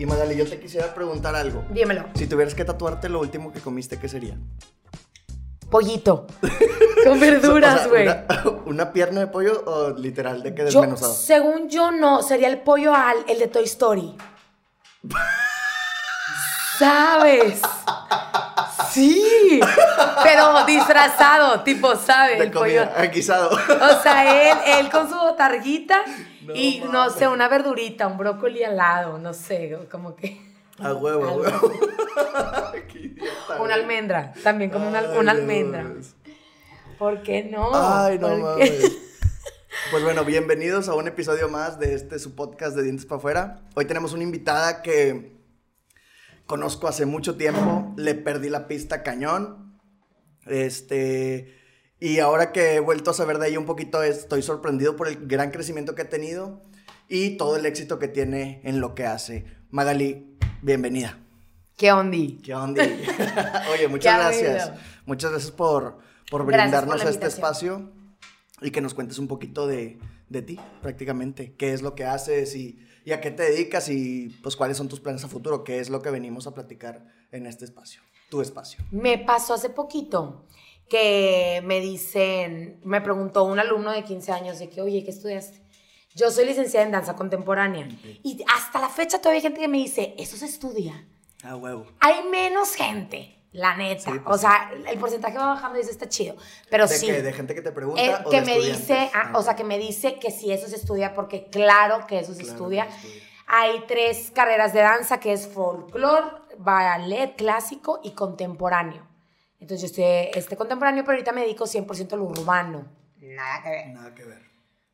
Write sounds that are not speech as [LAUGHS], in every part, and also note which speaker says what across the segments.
Speaker 1: Y Magali, yo te quisiera preguntar algo.
Speaker 2: Dímelo.
Speaker 1: Si tuvieras que tatuarte lo último que comiste, ¿qué sería?
Speaker 2: Pollito. [LAUGHS] Con verduras, güey.
Speaker 1: una, [LAUGHS] una, pierna de pollo o literal de que
Speaker 2: Yo,
Speaker 1: desmenuzado?
Speaker 2: según yo, no. Sería el pollo al, el de Toy Story. [LAUGHS] ¿Sabes? Sí. [LAUGHS] Pero disfrazado, tipo, ¿sabes?
Speaker 1: de
Speaker 2: El pollo.
Speaker 1: comida, guisado.
Speaker 2: O sea, él, él con su botarguita y no sé, una verdurita, un brócoli al lado, no sé, como que.
Speaker 1: A huevo, a huevo. [LAUGHS]
Speaker 2: Una almendra, también como una,
Speaker 1: Ay,
Speaker 2: una almendra.
Speaker 1: Dios.
Speaker 2: ¿Por qué no?
Speaker 1: Ay, no mames. [LAUGHS] Pues bueno, bienvenidos a un episodio más de este su podcast de Dientes para afuera. Hoy tenemos una invitada que conozco hace mucho tiempo, le perdí la pista cañón. Este, y ahora que he vuelto a saber de ella un poquito, estoy sorprendido por el gran crecimiento que ha tenido y todo el éxito que tiene en lo que hace. Magali, bienvenida.
Speaker 2: ¿Qué ondi?
Speaker 1: ¿Qué onda? [LAUGHS] [LAUGHS] Oye, muchas
Speaker 2: ¿Qué ha
Speaker 1: gracias. Muchas gracias por, por
Speaker 2: por
Speaker 1: brindarnos
Speaker 2: la
Speaker 1: este espacio y que nos cuentes un poquito de, de ti, prácticamente. ¿Qué es lo que haces y, y a qué te dedicas y pues cuáles son tus planes a futuro? ¿Qué es lo que venimos a platicar en este espacio? Tu espacio.
Speaker 2: Me pasó hace poquito que me dicen, me preguntó un alumno de 15 años de que, oye, ¿qué estudiaste? Yo soy licenciada en danza contemporánea. Y hasta la fecha todavía hay gente que me dice, eso se estudia.
Speaker 1: Ah, huevo.
Speaker 2: Hay menos gente, la neta.
Speaker 1: Sí, pues
Speaker 2: o sea, el porcentaje va bajando y eso está chido. Pero
Speaker 1: ¿De
Speaker 2: sí.
Speaker 1: qué? ¿De gente que te pregunta
Speaker 2: Eh,
Speaker 1: o
Speaker 2: que
Speaker 1: de
Speaker 2: me dice, ah,
Speaker 1: Ah,
Speaker 2: o sea, que me dice que sí, eso se estudia, porque claro que eso se
Speaker 1: Claro
Speaker 2: estudia.
Speaker 1: que estudia.
Speaker 2: Hay tres carreras de danza, que es folclore, ballet clásico y contemporáneo. Entonces yo estoy este contemporáneo, pero ahorita me dedico 100% al urbano. Nada que ver.
Speaker 1: Nada que ver.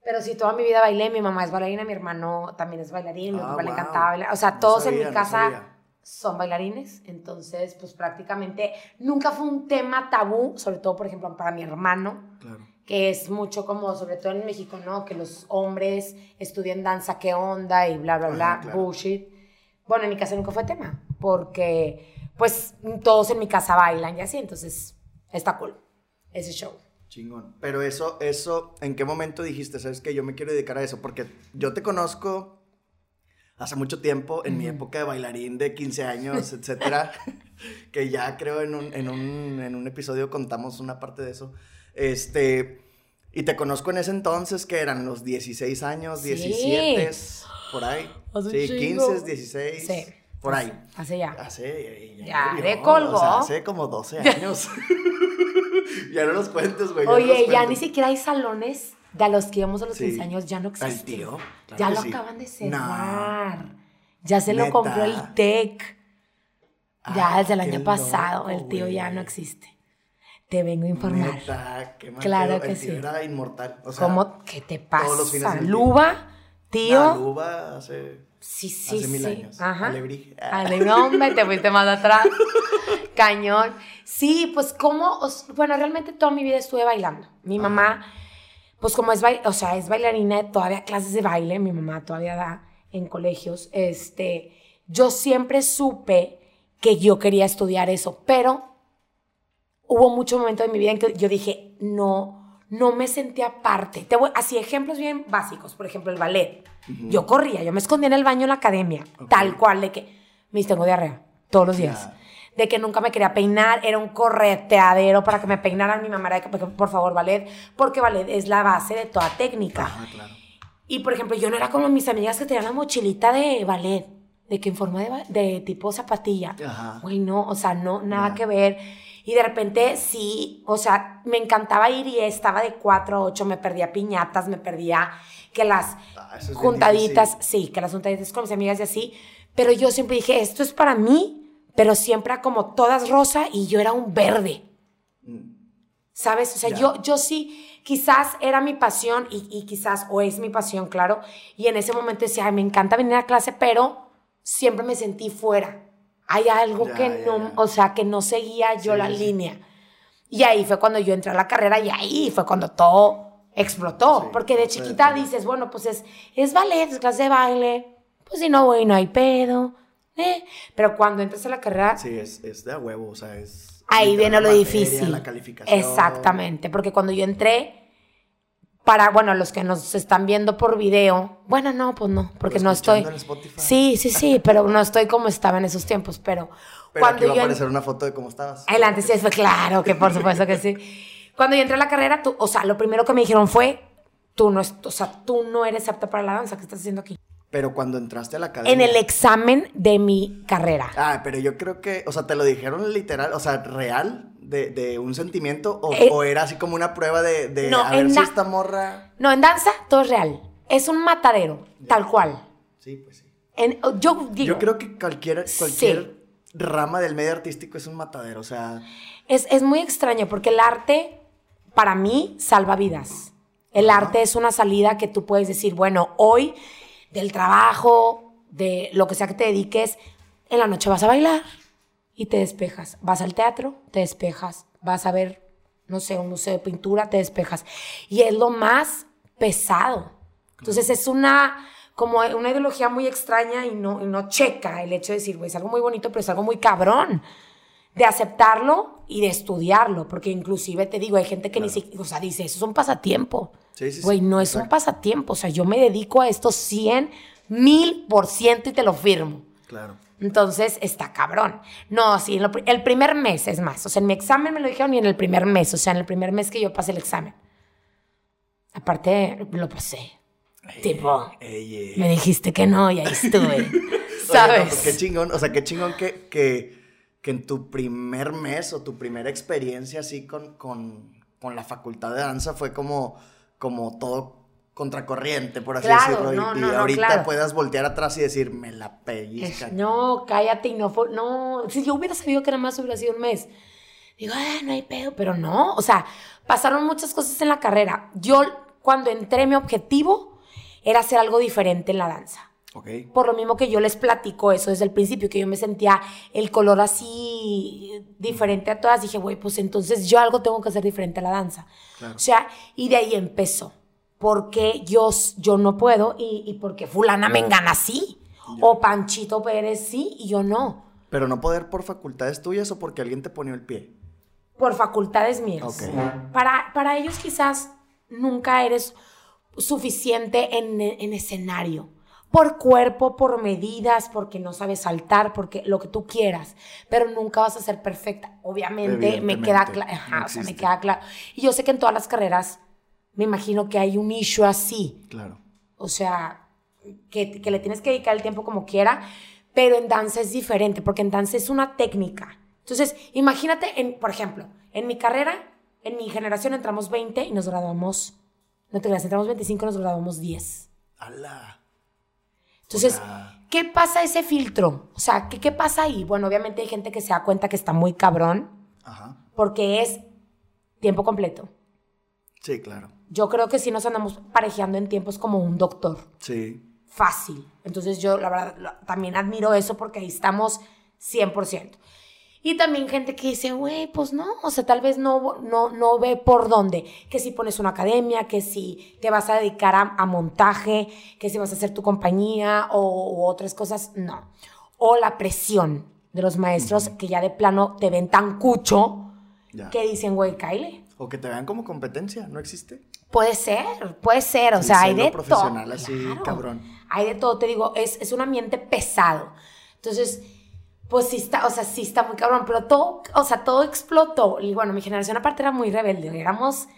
Speaker 2: Pero sí, toda mi vida bailé, mi mamá es bailarina, mi hermano también es bailarín, mi
Speaker 1: Ah,
Speaker 2: papá le
Speaker 1: wow.
Speaker 2: encantaba bailar. O sea,
Speaker 1: No
Speaker 2: todos en
Speaker 1: sabía,
Speaker 2: mi
Speaker 1: no
Speaker 2: casa
Speaker 1: sabía.
Speaker 2: Son bailarines, entonces pues prácticamente nunca fue un tema tabú, sobre todo por ejemplo para mi hermano,
Speaker 1: Claro.
Speaker 2: que es mucho como, sobre todo en México, ¿no? Que los hombres estudian danza, qué onda y bla, bla, bla,
Speaker 1: Ajá, claro.
Speaker 2: bullshit. Bueno, en mi casa nunca fue tema, porque pues todos en mi casa bailan y así, entonces está cool ese show.
Speaker 1: Chingón. Pero eso, eso, ¿en qué momento dijiste, sabes que yo me quiero dedicar a eso? Porque yo te conozco hace mucho tiempo, en mi época de bailarín de 15 años, [LAUGHS] etcétera, que ya creo en un, en, un, en un episodio contamos una parte de eso. Este, y te conozco en ese entonces, que eran los 16 años,
Speaker 2: Sí.
Speaker 1: 17, por ahí.
Speaker 2: Hace
Speaker 1: sí,
Speaker 2: chingo.
Speaker 1: 15, 16,
Speaker 2: Sí.
Speaker 1: por ahí.
Speaker 2: Hace ya.
Speaker 1: Hace,
Speaker 2: Ya,
Speaker 1: llovió,
Speaker 2: le colgó.
Speaker 1: o sea, hace como 12 años. [LAUGHS] ya no los cuentes, güey. ya no
Speaker 2: Oye, ya ni siquiera hay salones de a los que íbamos a los
Speaker 1: Sí.
Speaker 2: 15 años, ya no
Speaker 1: ¿Al
Speaker 2: existen.
Speaker 1: tío? Claro
Speaker 2: ya lo
Speaker 1: sí.
Speaker 2: acaban de
Speaker 1: No.
Speaker 2: cerrar. Ya se lo
Speaker 1: ¿Neta?
Speaker 2: compró el TEC. Ya
Speaker 1: Ah,
Speaker 2: desde el año pasado,
Speaker 1: loco,
Speaker 2: el tío ya
Speaker 1: güey.
Speaker 2: no existe. Te vengo a informar.
Speaker 1: Neta, qué
Speaker 2: Claro que
Speaker 1: El tío
Speaker 2: sí.
Speaker 1: Era inmortal. O sea,
Speaker 2: ¿Cómo? ¿Qué te pasa? ¿Luba? ¿Tío?
Speaker 1: la Luba hace,
Speaker 2: sí, sí,
Speaker 1: hace mil
Speaker 2: sí.
Speaker 1: años.
Speaker 2: Ajá.
Speaker 1: Alebrije.
Speaker 2: Ale- hombre, te fuiste más atrás. [LAUGHS] Cañón. Sí, pues como, bueno, realmente toda mi vida estuve bailando. Mi mamá, pues como es, o sea, es bailarina, todavía clases de baile, mi mamá todavía da en colegios. Este, yo siempre supe que yo quería estudiar eso, pero hubo muchos momentos en mi vida en que yo dije, no, no me sentía parte. Te voy, así ejemplos bien básicos, por ejemplo, el ballet. Yo corría, yo me escondía en el baño en la academia, tal cual, de que, mis tengo diarrea todos los días. De que nunca me quería peinar, era un correteadero para que me peinaran. Mi mamá era de que, por favor, ballet, porque ballet es la base de toda técnica.
Speaker 1: Ajá, claro.
Speaker 2: Y por ejemplo, yo no era como mis amigas que tenían la mochilita de ballet, de que en forma de, de tipo zapatilla.
Speaker 1: Ajá.
Speaker 2: Güey, no, o sea, no, nada que ver. Y de repente sí, o sea, me encantaba ir y estaba de 4 a 8, me perdía piñatas, me perdía que las
Speaker 1: Ah, es
Speaker 2: juntaditas, sí, que las juntaditas con mis amigas y así. Pero yo siempre dije, esto es para mí, pero siempre era como todas rosa y yo era un verde. ¿Sabes? O sea, yo, yo sí, quizás era mi pasión y, y quizás, o es mi pasión, claro. Y en ese momento decía, "Ay, me encanta venir a clase, pero siempre me sentí fuera. Hay algo que no, o sea, que no seguía yo
Speaker 1: Sí,
Speaker 2: la
Speaker 1: sí,
Speaker 2: línea. Y ahí fue cuando yo entré a la carrera y ahí fue cuando todo explotó.
Speaker 1: Sí,
Speaker 2: porque de chiquita dices, bueno, pues es, es ballet, es clase de baile. Pues si no voy, no hay pedo. Eh. Pero cuando entras a la carrera,
Speaker 1: Sí, es, es de a huevo, o sea, es...
Speaker 2: Ahí viene lo
Speaker 1: materia,
Speaker 2: difícil.
Speaker 1: La calificación.
Speaker 2: Exactamente, porque cuando yo entré, para, bueno, los que nos están viendo por video, bueno, no, pues no, porque no estoy.
Speaker 1: escuchando en Spotify.
Speaker 2: Sí, sí, sí, pero no estoy como estaba en esos tiempos, pero,
Speaker 1: Pero
Speaker 2: cuando
Speaker 1: aquí va a aparecer una foto de cómo estabas.
Speaker 2: el antes y después, claro que por supuesto que sí. Cuando yo entré a la carrera, tú, o sea, lo primero que me dijeron fue, tú no, es- o sea, tú no eres apta para la danza, ¿qué estás haciendo aquí?
Speaker 1: Pero cuando entraste a la academia.
Speaker 2: En el examen de mi carrera.
Speaker 1: Ah, pero yo creo que, o sea, te lo dijeron literal, o sea, real, de, de un sentimiento, o,
Speaker 2: Eh,
Speaker 1: o era así como una prueba de, de
Speaker 2: no,
Speaker 1: a ver si esta morra.
Speaker 2: No, en danza todo es real. Es un matadero, tal cual.
Speaker 1: Sí, pues sí.
Speaker 2: En- yo digo,
Speaker 1: Yo creo que cualquier, cualquier rama del medio artístico es un matadero, o sea,
Speaker 2: Es, es muy extraño porque el arte, para mí, salva vidas. El arte es una salida que tú puedes decir, bueno, hoy del trabajo, de lo que sea que te dediques, en la noche vas a bailar y te despejas. Vas al teatro, te despejas. Vas a ver, no sé, un museo de pintura, te despejas. Y es lo más pesado. Entonces es una como una ideología muy extraña y no, y no checa el hecho de decir, güey, es algo muy bonito, pero es algo muy cabrón de aceptarlo y de estudiarlo, porque inclusive te digo, hay gente que ni siquiera, o sea, dice, eso es un pasatiempo.
Speaker 1: Sí,
Speaker 2: Güey, no es un pasatiempo, o sea, yo me dedico a esto 100 mil por ciento y te lo firmo.
Speaker 1: claro.
Speaker 2: Entonces, está cabrón. No, sí, lo el primer mes es más. O sea, en mi examen me lo dijeron y en el primer mes. O sea, en el primer mes que yo pasé el examen. Aparte, lo pasé. tipo,
Speaker 1: Ey, ey.
Speaker 2: me dijiste que no y ahí estuve. [LAUGHS]
Speaker 1: Oye, no,
Speaker 2: ¿Sabes?
Speaker 1: pues qué chingón, o sea, qué chingón que, que, que en tu primer mes o tu primera experiencia así con, con, con la facultad de danza fue como, como todo contracorriente, por así
Speaker 2: Claro,
Speaker 1: decirlo. y-
Speaker 2: no,
Speaker 1: y
Speaker 2: no, no,
Speaker 1: ahorita
Speaker 2: claro.
Speaker 1: puedas voltear atrás y decir, me la pellizca.
Speaker 2: No, cállate y no fue. No, si yo hubiera sabido que nada más hubiera sido un mes. Digo, ah, no hay pedo, pero no. O sea, pasaron muchas cosas en la carrera. Yo, cuando entré, mi objetivo era hacer algo diferente en la danza.
Speaker 1: Ok.
Speaker 2: Por lo mismo que yo les platico eso desde el principio, que yo me sentía el color así diferente a todas, dije, güey, pues entonces yo algo tengo que hacer diferente a la danza.
Speaker 1: Claro.
Speaker 2: O sea, y de ahí empezó. Porque yo, yo no puedo y, y porque fulana me engana sí. O Panchito Pérez sí y yo no.
Speaker 1: Pero no poder por facultades tuyas o porque alguien te ponió el pie.
Speaker 2: Por facultades mías.
Speaker 1: Ok.
Speaker 2: Para, para ellos quizás nunca eres suficiente en, en escenario. Por cuerpo, por medidas, porque no sabes saltar, porque lo que tú quieras. Pero nunca vas a ser perfecta. Obviamente me queda claro.
Speaker 1: no
Speaker 2: o sea, me queda claro. Y yo sé que en todas las carreras me imagino que hay un issue así.
Speaker 1: Claro.
Speaker 2: O sea, que, que le tienes que dedicar el tiempo como quiera, pero en danza es diferente, porque en danza es una técnica. Entonces, imagínate, en, por ejemplo, en mi carrera, en mi generación entramos 20 y nos graduamos, no te creas, entramos 25 y nos graduamos 10.
Speaker 1: ¡Hala!
Speaker 2: Entonces,
Speaker 1: sea-
Speaker 2: ¿qué pasa ese filtro? O sea, ¿qué, ¿qué pasa ahí? Bueno, obviamente hay gente que se da cuenta que está muy cabrón,
Speaker 1: Ajá.
Speaker 2: porque es tiempo completo.
Speaker 1: Sí, claro.
Speaker 2: Yo creo que sí nos andamos parejeando en tiempos como un doctor.
Speaker 1: Sí.
Speaker 2: fácil. Entonces yo, la verdad, también admiro eso porque ahí estamos 100%. Y también gente que dice, güey, pues no, o sea, tal vez no, no, no ve por dónde. Que si pones una academia, que si te vas a dedicar a, a montaje, que si vas a hacer tu compañía o, otras cosas, no. O la presión de los maestros que ya de plano te ven tan cucho
Speaker 1: Ya.
Speaker 2: que dicen, güey, Kyle.
Speaker 1: O que te vean como competencia, ¿no existe?
Speaker 2: Puede ser, puede ser, o
Speaker 1: Sí,
Speaker 2: sea, hay de todo.
Speaker 1: profesional así, cabrón.
Speaker 2: Hay de todo, te digo, es, es un ambiente pesado. Entonces, pues sí está, o sea, sí está muy cabrón, pero todo, o sea, todo explotó. Y bueno, mi generación aparte era muy rebelde, éramos,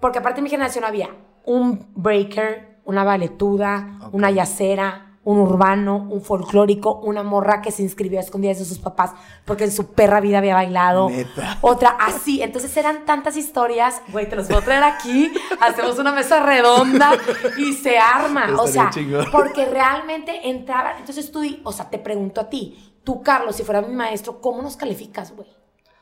Speaker 2: porque aparte de mi generación había un breaker, una valetuda, una yacera, un urbano, un folclórico, una morra que se inscribió a escondidas de sus papás porque en su perra vida había bailado.
Speaker 1: Neta.
Speaker 2: Otra así. Entonces eran tantas historias. Güey, te los puedo traer aquí. [LAUGHS] Hacemos una mesa redonda y se arma. o sea,
Speaker 1: chingón.
Speaker 2: porque realmente entraba. Entonces tú, o sea, te pregunto a ti, tú, Carlos, si fuera mi maestro, ¿cómo nos calificas, güey?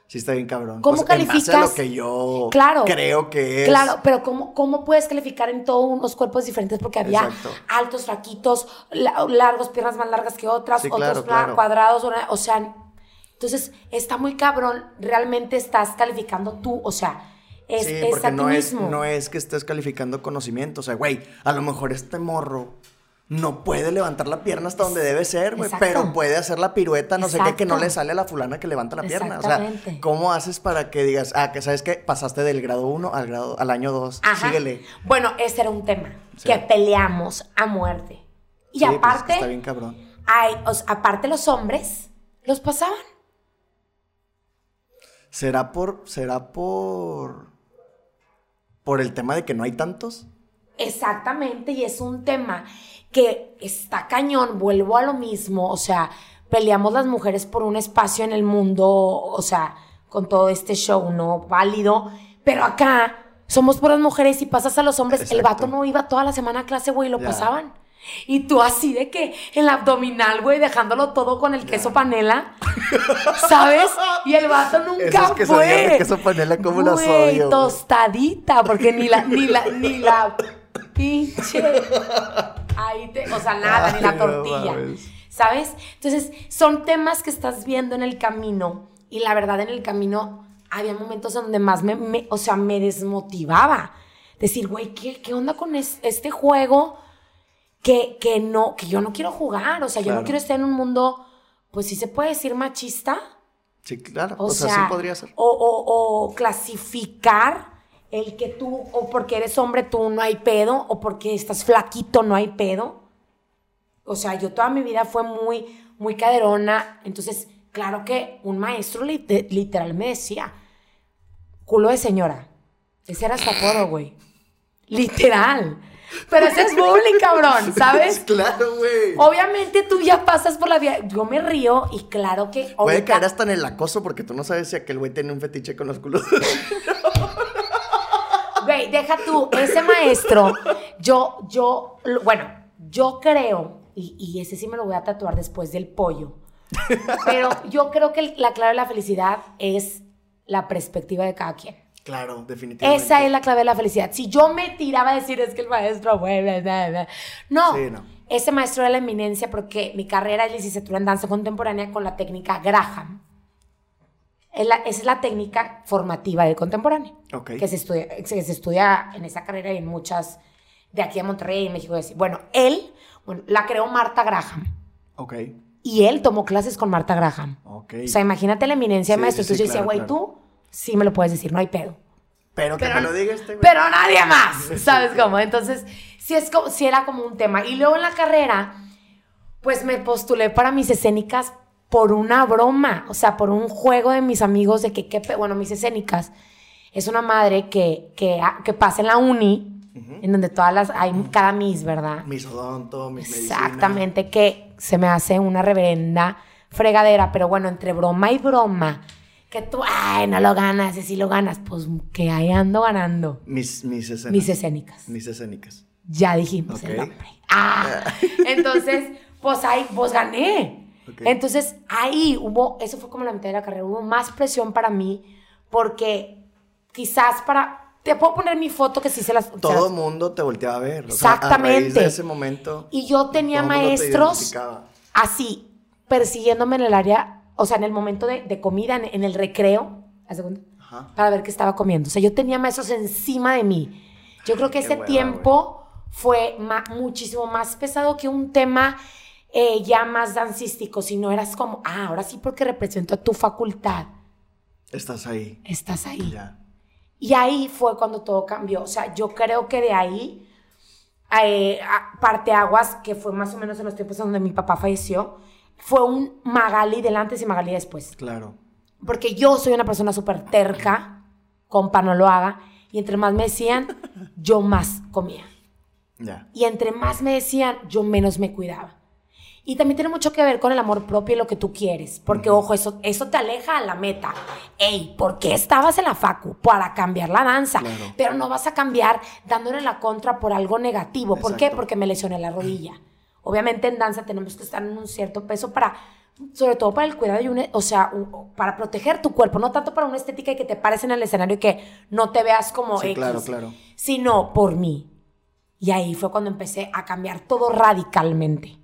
Speaker 1: Sí, está bien cabrón.
Speaker 2: ¿Cómo
Speaker 1: Pues, en base a
Speaker 2: calificas?
Speaker 1: lo que yo
Speaker 2: Claro.
Speaker 1: creo que es.
Speaker 2: Claro, pero ¿cómo, ¿cómo puedes calificar en todos unos cuerpos diferentes? Porque había
Speaker 1: Exacto.
Speaker 2: altos, flaquitos, la- largos, piernas más largas que otras,
Speaker 1: Sí,
Speaker 2: otros
Speaker 1: claro,
Speaker 2: pla-
Speaker 1: claro.
Speaker 2: cuadrados, o sea, entonces está muy cabrón, realmente estás calificando tú, o sea, es,
Speaker 1: sí,
Speaker 2: es
Speaker 1: porque
Speaker 2: a ti
Speaker 1: no es,
Speaker 2: mismo.
Speaker 1: no es que estés calificando conocimiento. O sea, güey, a lo mejor este morro no puede levantar la pierna hasta donde debe ser, güey, pero puede hacer la pirueta, no sé qué, que no le sale a la fulana que levanta la pierna. O sea. ¿cómo haces para que digas, ah, que sabes que pasaste del grado 1 al grado al año 2?
Speaker 2: Ajá.
Speaker 1: Síguele.
Speaker 2: Bueno, ese era un tema
Speaker 1: Sí.
Speaker 2: que peleamos a muerte. Y
Speaker 1: Sí, pues,
Speaker 2: aparte,
Speaker 1: está bien cabrón.
Speaker 2: hay, o sea, aparte los hombres los pasaban.
Speaker 1: ¿Será por será por por el tema de que no hay tantos?
Speaker 2: Exactamente, y es un tema que está cañón, vuelvo a lo mismo, o sea, peleamos las mujeres por un espacio en el mundo, o sea, con todo este show, ¿no? Válido, pero acá somos puras mujeres y pasas a los hombres, el vato no iba toda la semana a clase, güey, lo pasaban. Y tú así de que el abdominal, güey, dejándolo todo con el queso panela, ¿sabes? Y el vato nunca fue.
Speaker 1: queso panela, ¿cómo las
Speaker 2: Güey,
Speaker 1: odio, güey?
Speaker 2: tostadita, porque ni la, ni la, ni la pinche. Ahí te, o sea, nada, ni la tortilla. ¿Sabes? Entonces, son temas que estás viendo en el camino. Y la verdad, en el camino había momentos donde más me, me- o sea, me desmotivaba. Decir, güey, ¿qué, ¿qué onda con es- este juego? Que, que no, que yo no quiero jugar. O sea, yo no quiero estar en un mundo, pues sí se puede decir machista.
Speaker 1: Sí, claro.
Speaker 2: O,
Speaker 1: O, sea,
Speaker 2: sea,
Speaker 1: sí podría ser.
Speaker 2: O, o- o clasificar el que tú, o porque eres hombre tú no hay pedo, o porque estás flaquito no hay pedo. O sea, yo toda mi vida fue muy, muy caderona. Entonces, claro que un maestro lit- literal me decía, culo de señora. Ese era su apodo, güey. Literal. Pero ese es bullying, cabrón, [LAUGHS] ¿sabes?
Speaker 1: claro, güey.
Speaker 2: Obviamente tú ya pasas por la vida. Yo me río y claro que.
Speaker 1: Puede
Speaker 2: ahorita-
Speaker 1: caer hasta en el acoso porque tú no sabes si aquel güey tiene un fetiche con los culos. [LAUGHS]
Speaker 2: Güey, deja tú, ese maestro, yo, yo, bueno, yo creo, y, y ese sí me lo voy a tatuar después del pollo, pero yo creo que la clave de la felicidad es la perspectiva de cada quien.
Speaker 1: claro, definitivamente.
Speaker 2: Esa es la clave de la felicidad. Si yo me tiraba a decir es que el maestro fue... bla, bla, bla", No,
Speaker 1: Sí, no.
Speaker 2: ese maestro era la eminencia porque mi carrera es licenciatura en danza contemporánea con la técnica Graham. Es la- esa es la técnica formativa del contemporáneo
Speaker 1: Ok.
Speaker 2: que se estudia, que se estudia en esa carrera y en muchas de aquí a Monterrey, en México. Bueno, él, bueno, la creó Marta Graham
Speaker 1: Ok.
Speaker 2: y él tomó clases con Marta Graham.
Speaker 1: Ok.
Speaker 2: O sea, imagínate la eminencia de
Speaker 1: Sí,
Speaker 2: maestro.
Speaker 1: sí, sí,
Speaker 2: Entonces yo decía,
Speaker 1: claro,
Speaker 2: güey, tú sí me lo puedes decir, no hay pedo.
Speaker 1: pero que
Speaker 2: pero-
Speaker 1: me lo diga este güey.
Speaker 2: Pero nadie [LAUGHS] más, ¿sabes cómo? Entonces, sí, es como, sí era como un tema. Y luego en la carrera, pues me postulé para mis escénicas por una broma, o sea, por un juego de mis amigos de que, qué pe- bueno, mis escénicas es una madre que, que, que pasa en la uni, en donde todas las, hay cada mis, ¿verdad?
Speaker 1: Mis odonto, mis.
Speaker 2: Exactamente, que se me hace una reverenda fregadera, pero bueno, entre broma y broma, que tú, ay, no lo ganas, y si lo ganas, pues que ahí ando ganando.
Speaker 1: Mis, mis escenas.
Speaker 2: Mis escénicas.
Speaker 1: Mis escénicas.
Speaker 2: Ya dijimos el nombre. Ah, [LAUGHS] entonces, pues ahí, pues gané.
Speaker 1: Ok.
Speaker 2: Entonces, ahí hubo, eso fue como la mitad de la carrera, hubo más presión para mí, porque quizás para, te puedo poner mi foto que sí se las...
Speaker 1: Todo el
Speaker 2: las-
Speaker 1: mundo te volteaba a ver. o sea, a raíz
Speaker 2: Exactamente.
Speaker 1: de ese momento.
Speaker 2: y yo tenía
Speaker 1: te
Speaker 2: maestros
Speaker 1: identificaba.
Speaker 2: así, persiguiéndome en el área, o sea, en el momento de, de comida, en, en el recreo.
Speaker 1: Ajá.
Speaker 2: para ver qué estaba comiendo. O sea, yo tenía maestros encima de mí. Yo creo que
Speaker 1: Qué
Speaker 2: ese tiempo fue ma- muchísimo más pesado que un tema eh, ya más dancístico, si no eras como, ah, ahora sí porque represento a tu facultad,
Speaker 1: Estás ahí.
Speaker 2: estás ahí.
Speaker 1: Ya.
Speaker 2: Y ahí fue cuando todo cambió. O sea, yo creo que de ahí, eh, a- parteaguas, que fue más o menos en los tiempos donde mi papá falleció, fue un Magali del antes y Magali después.
Speaker 1: Claro.
Speaker 2: Porque yo soy una persona súper terca, compa, no lo haga. Y entre más me decían, [LAUGHS] yo más comía.
Speaker 1: Ya.
Speaker 2: Y entre más me decían, yo menos me cuidaba. Y también tiene mucho que ver con el amor propio y lo que tú quieres. Porque, ojo, eso, eso te aleja a la meta. Ey, ¿por qué estabas en la facu? Para cambiar la danza.
Speaker 1: Claro.
Speaker 2: Pero no vas a cambiar dándole la contra por algo negativo. ¿Por qué?
Speaker 1: Exacto.
Speaker 2: Porque me lesioné la rodilla. [CLEARS THROAT] Obviamente en danza tenemos que estar en un cierto peso para, sobre todo para el cuidado y un, o sea, un- para proteger tu cuerpo, no tanto para una estética y que te pares en el escenario y que no te veas como
Speaker 1: Sí,
Speaker 2: X,
Speaker 1: claro, claro.
Speaker 2: sino por mí. Y ahí fue cuando empecé a cambiar todo radicalmente.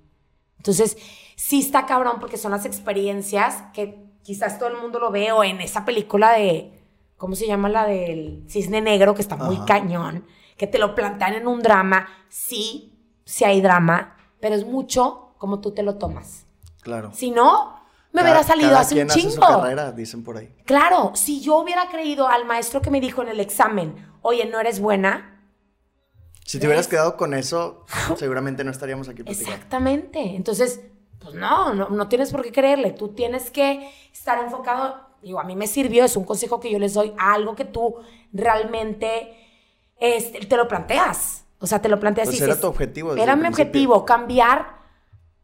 Speaker 2: Entonces, sí está cabrón porque son las experiencias que quizás todo el mundo lo ve o en esa película de, ¿cómo se llama? La del cisne negro, que está muy
Speaker 1: Ajá.
Speaker 2: cañón, que te lo plantean en un drama. Sí, sí hay drama, pero es mucho como tú te lo tomas.
Speaker 1: Claro.
Speaker 2: Si no, me
Speaker 1: Cada-
Speaker 2: hubiera salido
Speaker 1: cada
Speaker 2: hace un
Speaker 1: quien hace su
Speaker 2: chingo.
Speaker 1: carrera, dicen por ahí.
Speaker 2: Claro, si yo hubiera creído al maestro que me dijo en el examen, oye, no eres buena,
Speaker 1: Si te hubieras quedado con eso, [LAUGHS] seguramente no estaríamos aquí platicando.
Speaker 2: Exactamente. Entonces, pues no, no, no tienes por qué creerle. Tú tienes que estar enfocado. Digo, a mí me sirvió, es un consejo que yo les doy a algo que tú realmente este, te lo planteas. O sea, te lo planteas
Speaker 1: Pues
Speaker 2: y
Speaker 1: era
Speaker 2: dices,
Speaker 1: tu objetivo
Speaker 2: Era mi objetivo, cambiar.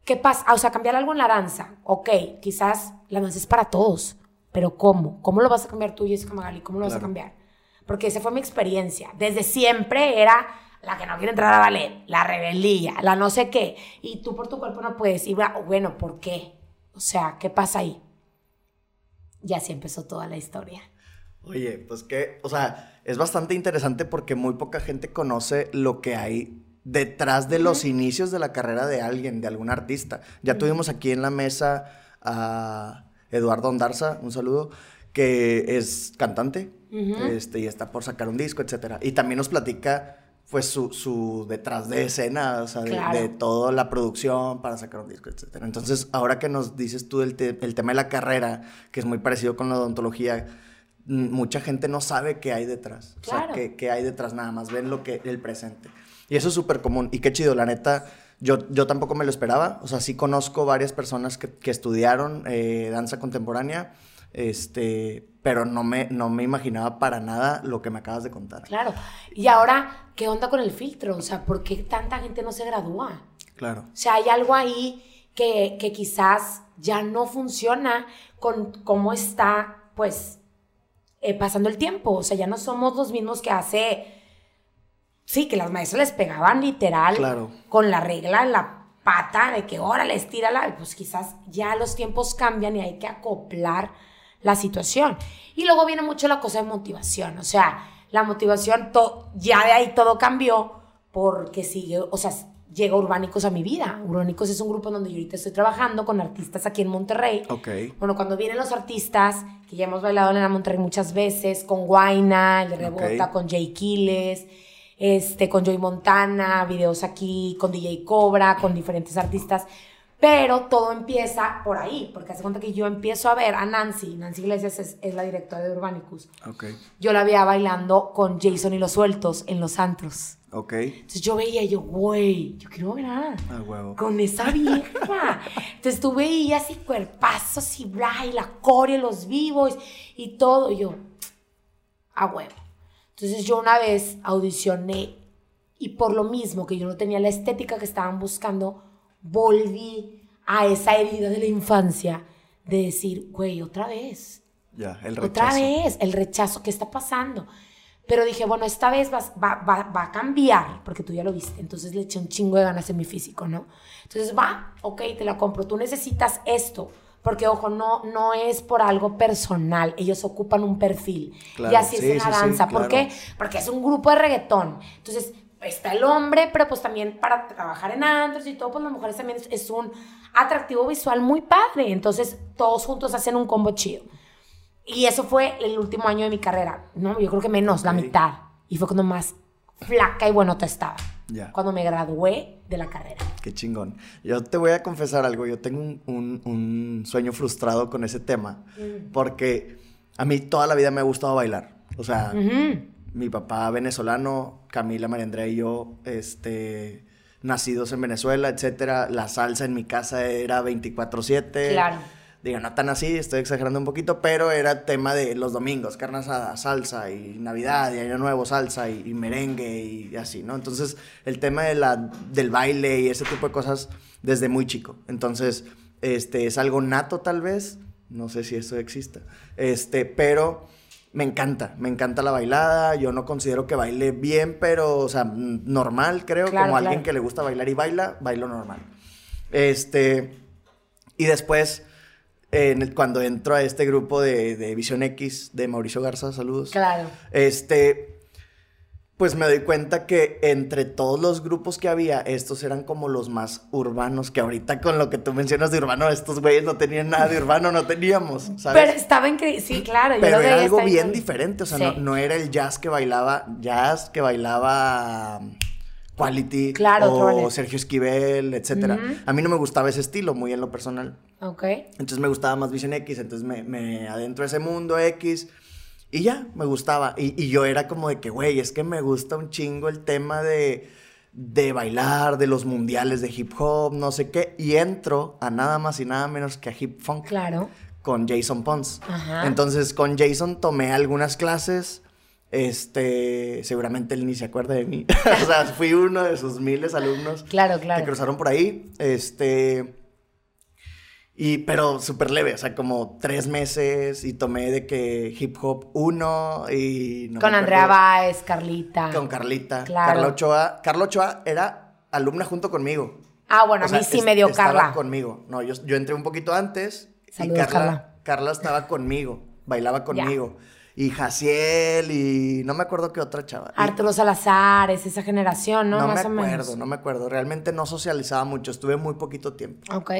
Speaker 2: ¿Qué pasa? Ah, O sea, cambiar algo en la danza. Ok, quizás la danza es para todos. Pero ¿cómo? ¿Cómo lo vas a cambiar tú, Jessica Magali? ¿Cómo lo vas a
Speaker 1: Claro.
Speaker 2: cambiar? Porque esa fue mi experiencia. Desde siempre era la que no quiere entrar a ballet, la rebeldía, la no sé qué. Y tú por tu cuerpo no puedes ir, bueno, ¿por qué? O sea, ¿qué pasa ahí? Y así empezó toda la historia.
Speaker 1: Oye, pues que, o sea, es bastante interesante porque muy poca gente conoce lo que hay detrás de los inicios de la carrera de alguien, de algún artista. Ya tuvimos aquí en la mesa a Eduardo Ondarza, un saludo, que es cantante este, y está por sacar un disco, etcétera. Y también nos platica pues su, su detrás de escena, o sea, de,
Speaker 2: Claro.
Speaker 1: de toda la producción para sacar un disco, etcétera. Entonces, ahora que nos dices tú el, te- el tema de la carrera, que es muy parecido con la odontología, mucha gente no sabe qué hay detrás. O sea,
Speaker 2: Claro.
Speaker 1: qué, qué hay detrás, nada más ven lo que el presente. Y eso es súper común. Y qué chido, la neta, yo, yo tampoco me lo esperaba. O sea, sí conozco varias personas que, que estudiaron eh, danza contemporánea, este, pero no me, no me imaginaba para nada lo que me acabas de contar.
Speaker 2: Claro. Y ahora, ¿qué onda con el filtro? O sea, ¿por qué tanta gente no se gradúa?
Speaker 1: Claro.
Speaker 2: O sea, hay algo ahí que, que quizás ya no funciona con cómo está, pues, eh, pasando el tiempo. O sea, ya no somos los mismos que hace... Sí, que las maestras les pegaban literal
Speaker 1: Claro.
Speaker 2: con la regla en la pata de que, órale, estírala. Pues quizás ya los tiempos cambian y hay que acoplar la situación. Y luego viene mucho la cosa de motivación. O sea, la motivación, to- ya de ahí todo cambió porque sigue, o sea, llega Urbánicos a mi vida. Urbánicos es un grupo en donde yo ahorita estoy trabajando con artistas aquí en Monterrey.
Speaker 1: Ok.
Speaker 2: Bueno, cuando vienen los artistas, que ya hemos bailado en la Monterrey muchas veces, con Guaina, el Rebota, con Jay Quiles, este, con Joy Montana, videos aquí, con DJ Cobra, con diferentes artistas. Pero todo empieza por ahí, porque hace cuenta que yo empiezo a ver a Nancy, Nancy Iglesias es, es la directora de Urbanicus.
Speaker 1: Ok.
Speaker 2: Yo la veía bailando con Jason y los sueltos en los antros.
Speaker 1: Ok.
Speaker 2: Entonces yo veía, yo, güey, yo quiero bailar
Speaker 1: A huevo.
Speaker 2: con esa vieja. Entonces tú veías y cuerpazos y bla, y la corea, los vivos y todo. Y yo, a huevo. Entonces yo una vez audicioné y por lo mismo que yo no tenía la estética que estaban buscando, volví a esa herida de la infancia de decir, güey, otra vez.
Speaker 1: Ya, el rechazo.
Speaker 2: Otra vez, el rechazo, ¿qué está pasando? Pero dije, bueno, esta vez vas- va, va- va a cambiar, porque tú ya lo viste. Entonces le eché un chingo de ganas en mi físico, ¿no? Entonces va, ok, te la compro. Tú necesitas esto. Porque, ojo, no, no es por algo personal. Ellos ocupan un perfil.
Speaker 1: Claro,
Speaker 2: y así
Speaker 1: sí,
Speaker 2: es
Speaker 1: sí, sí,
Speaker 2: danza. ¿Por qué? Porque es un grupo de reggaetón. Entonces, está el hombre, pero pues también para trabajar en antros y todo, pues las mujeres también es, es un atractivo visual muy padre. Entonces, todos juntos hacen un combo chido. Y eso fue el último año de mi carrera. No, yo creo que menos, la mitad. Y fue cuando más flaca y buenota estaba.
Speaker 1: Ya.
Speaker 2: Cuando me gradué de la carrera.
Speaker 1: Qué chingón. Yo te voy a confesar algo. Yo tengo un, un- un sueño frustrado con ese tema. Porque a mí toda la vida me ha gustado bailar. O sea. Mi papá venezolano, Camila, María Andrea y yo, este, nacidos en Venezuela, etcétera. La salsa en mi casa era 24-7.
Speaker 2: Claro.
Speaker 1: Digo, no tan así, estoy exagerando un poquito, pero era tema de los domingos, carne asada, salsa y Navidad y Año Nuevo, salsa y, y merengue y así, ¿no? Entonces, el tema de la, del baile y ese tipo de cosas desde muy chico. Entonces, este, es algo nato tal vez, no sé si eso exista, este, pero me encanta, me encanta la bailada, yo no considero que baile bien, pero, o sea, normal, creo,
Speaker 2: Claro,
Speaker 1: como alguien que le gusta bailar y baila, bailo normal. Este, y después, en el- cuando entro a este grupo de, de Visión X de Mauricio Garza, saludos.
Speaker 2: Claro.
Speaker 1: Este, pues me doy cuenta que entre todos los grupos que había, estos eran como los más urbanos, que ahorita con lo que tú mencionas de urbano, estos güeyes no tenían nada de urbano, no teníamos, [LAUGHS] ¿sabes?
Speaker 2: Pero estaba increíble. Sí, claro.
Speaker 1: Pero era algo bien
Speaker 2: increíble.
Speaker 1: diferente, o sea,
Speaker 2: Sí.
Speaker 1: no, no era el jazz que bailaba, jazz que bailaba, Quality
Speaker 2: Claro,
Speaker 1: o. Sergio Esquivel, etcétera. A mí no me gustaba ese estilo, muy en lo personal.
Speaker 2: Ok.
Speaker 1: Entonces me gustaba más Vision X, entonces me, me adentro a ese mundo X y ya, me gustaba. Y, y yo era como de que, güey, es que me gusta un chingo el tema de, de bailar, de los mundiales de hip hop, no sé qué. Y entro a nada más y nada menos que a Hip Funk
Speaker 2: Claro.
Speaker 1: con Jason Pons.
Speaker 2: Ajá.
Speaker 1: Entonces con Jason tomé algunas clases. Este, seguramente él ni se acuerda de mí. [LAUGHS] o sea, fui uno de sus miles alumnos
Speaker 2: Claro,
Speaker 1: que
Speaker 2: claro.
Speaker 1: cruzaron por ahí. Este. Y, pero súper leve, o sea, como tres meses y tomé de que hip hop uno y... no
Speaker 2: Con Andrea Báez, Carlita.
Speaker 1: Con Carlita.
Speaker 2: Claro.
Speaker 1: Carla Ochoa. Carla Ochoa era alumna junto conmigo.
Speaker 2: Ah, bueno,
Speaker 1: O
Speaker 2: a
Speaker 1: sea,
Speaker 2: mí sí me dio
Speaker 1: estaba
Speaker 2: Carla.
Speaker 1: conmigo. No, yo, yo entré un poquito antes.
Speaker 2: Saludos,
Speaker 1: y Carla,
Speaker 2: Carla.
Speaker 1: Carla estaba conmigo. Bailaba conmigo. Y Jaciel y no me acuerdo qué otra chava.
Speaker 2: Arturo Salazar, es esa generación, ¿no?
Speaker 1: no
Speaker 2: Más
Speaker 1: me
Speaker 2: o
Speaker 1: acuerdo,
Speaker 2: menos.
Speaker 1: no me acuerdo. Realmente no socializaba mucho. Estuve muy poquito tiempo.
Speaker 2: Ok.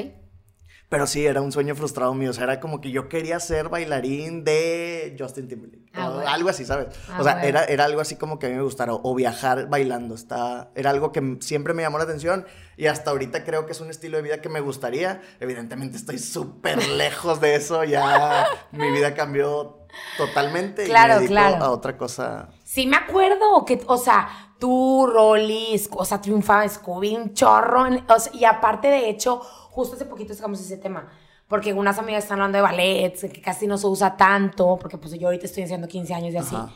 Speaker 1: Pero sí, era un sueño frustrado mío. O sea, era como que yo quería ser bailarín de Justin Timberlake.
Speaker 2: Ah,
Speaker 1: o
Speaker 2: bueno.
Speaker 1: algo así, ¿sabes?
Speaker 2: Ah,
Speaker 1: o sea,
Speaker 2: bueno.
Speaker 1: era, era algo así como que a mí me gustara. O viajar bailando. Está, era algo que siempre me llamó la atención. Y hasta ahorita creo que es un estilo de vida que me gustaría. Evidentemente estoy súper lejos de eso. Ya [LAUGHS] mi vida cambió totalmente.
Speaker 2: Claro,
Speaker 1: y me dedico
Speaker 2: claro.
Speaker 1: a otra cosa.
Speaker 2: Sí me acuerdo que, o sea, tú, Rolly, o sea, triunfaba Scooby, un chorro. en- o sea, y aparte, de hecho, justo hace poquito sacamos ese tema. Porque unas amigas están hablando de ballet, que casi no se usa tanto, porque pues yo ahorita estoy haciendo 15 años y así.
Speaker 1: Ajá.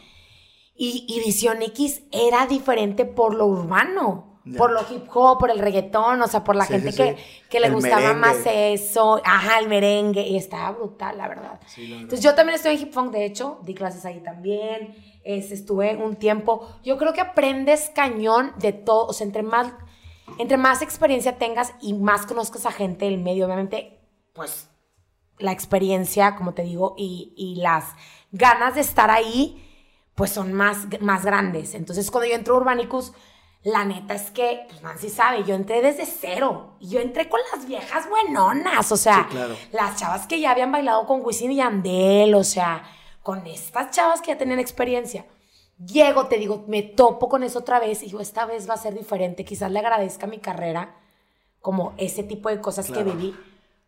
Speaker 2: Y, y Visión X era diferente por lo urbano, por lo hip hop, por el reggaetón, o sea, por la
Speaker 1: Sí,
Speaker 2: gente
Speaker 1: sí,
Speaker 2: que,
Speaker 1: sí.
Speaker 2: que le
Speaker 1: El
Speaker 2: gustaba
Speaker 1: merengue.
Speaker 2: más eso, ajá, el merengue, y estaba brutal, la verdad.
Speaker 1: La verdad.
Speaker 2: Entonces yo también estoy en hip hop, de hecho, di clases ahí también, es, estuve un tiempo, yo creo que aprendes cañón de todo, o sea, entre más, entre más experiencia tengas y más conozcas a gente del medio, obviamente, pues la experiencia, como te digo, y, y las ganas de estar ahí, pues son más, más grandes. Entonces, cuando yo entro a Urbanicus, la neta es que, pues Nancy sabe, yo entré desde cero. Yo entré con las viejas buenonas, o sea,
Speaker 1: Sí, claro.
Speaker 2: las chavas que ya habían bailado con Wisin y Yandel, o sea, con estas chavas que ya tenían experiencia. Llego, te digo, me topo con eso otra vez y digo, esta vez va a ser diferente. Quizás le agradezca mi carrera, como ese tipo de cosas
Speaker 1: Claro.
Speaker 2: que viví.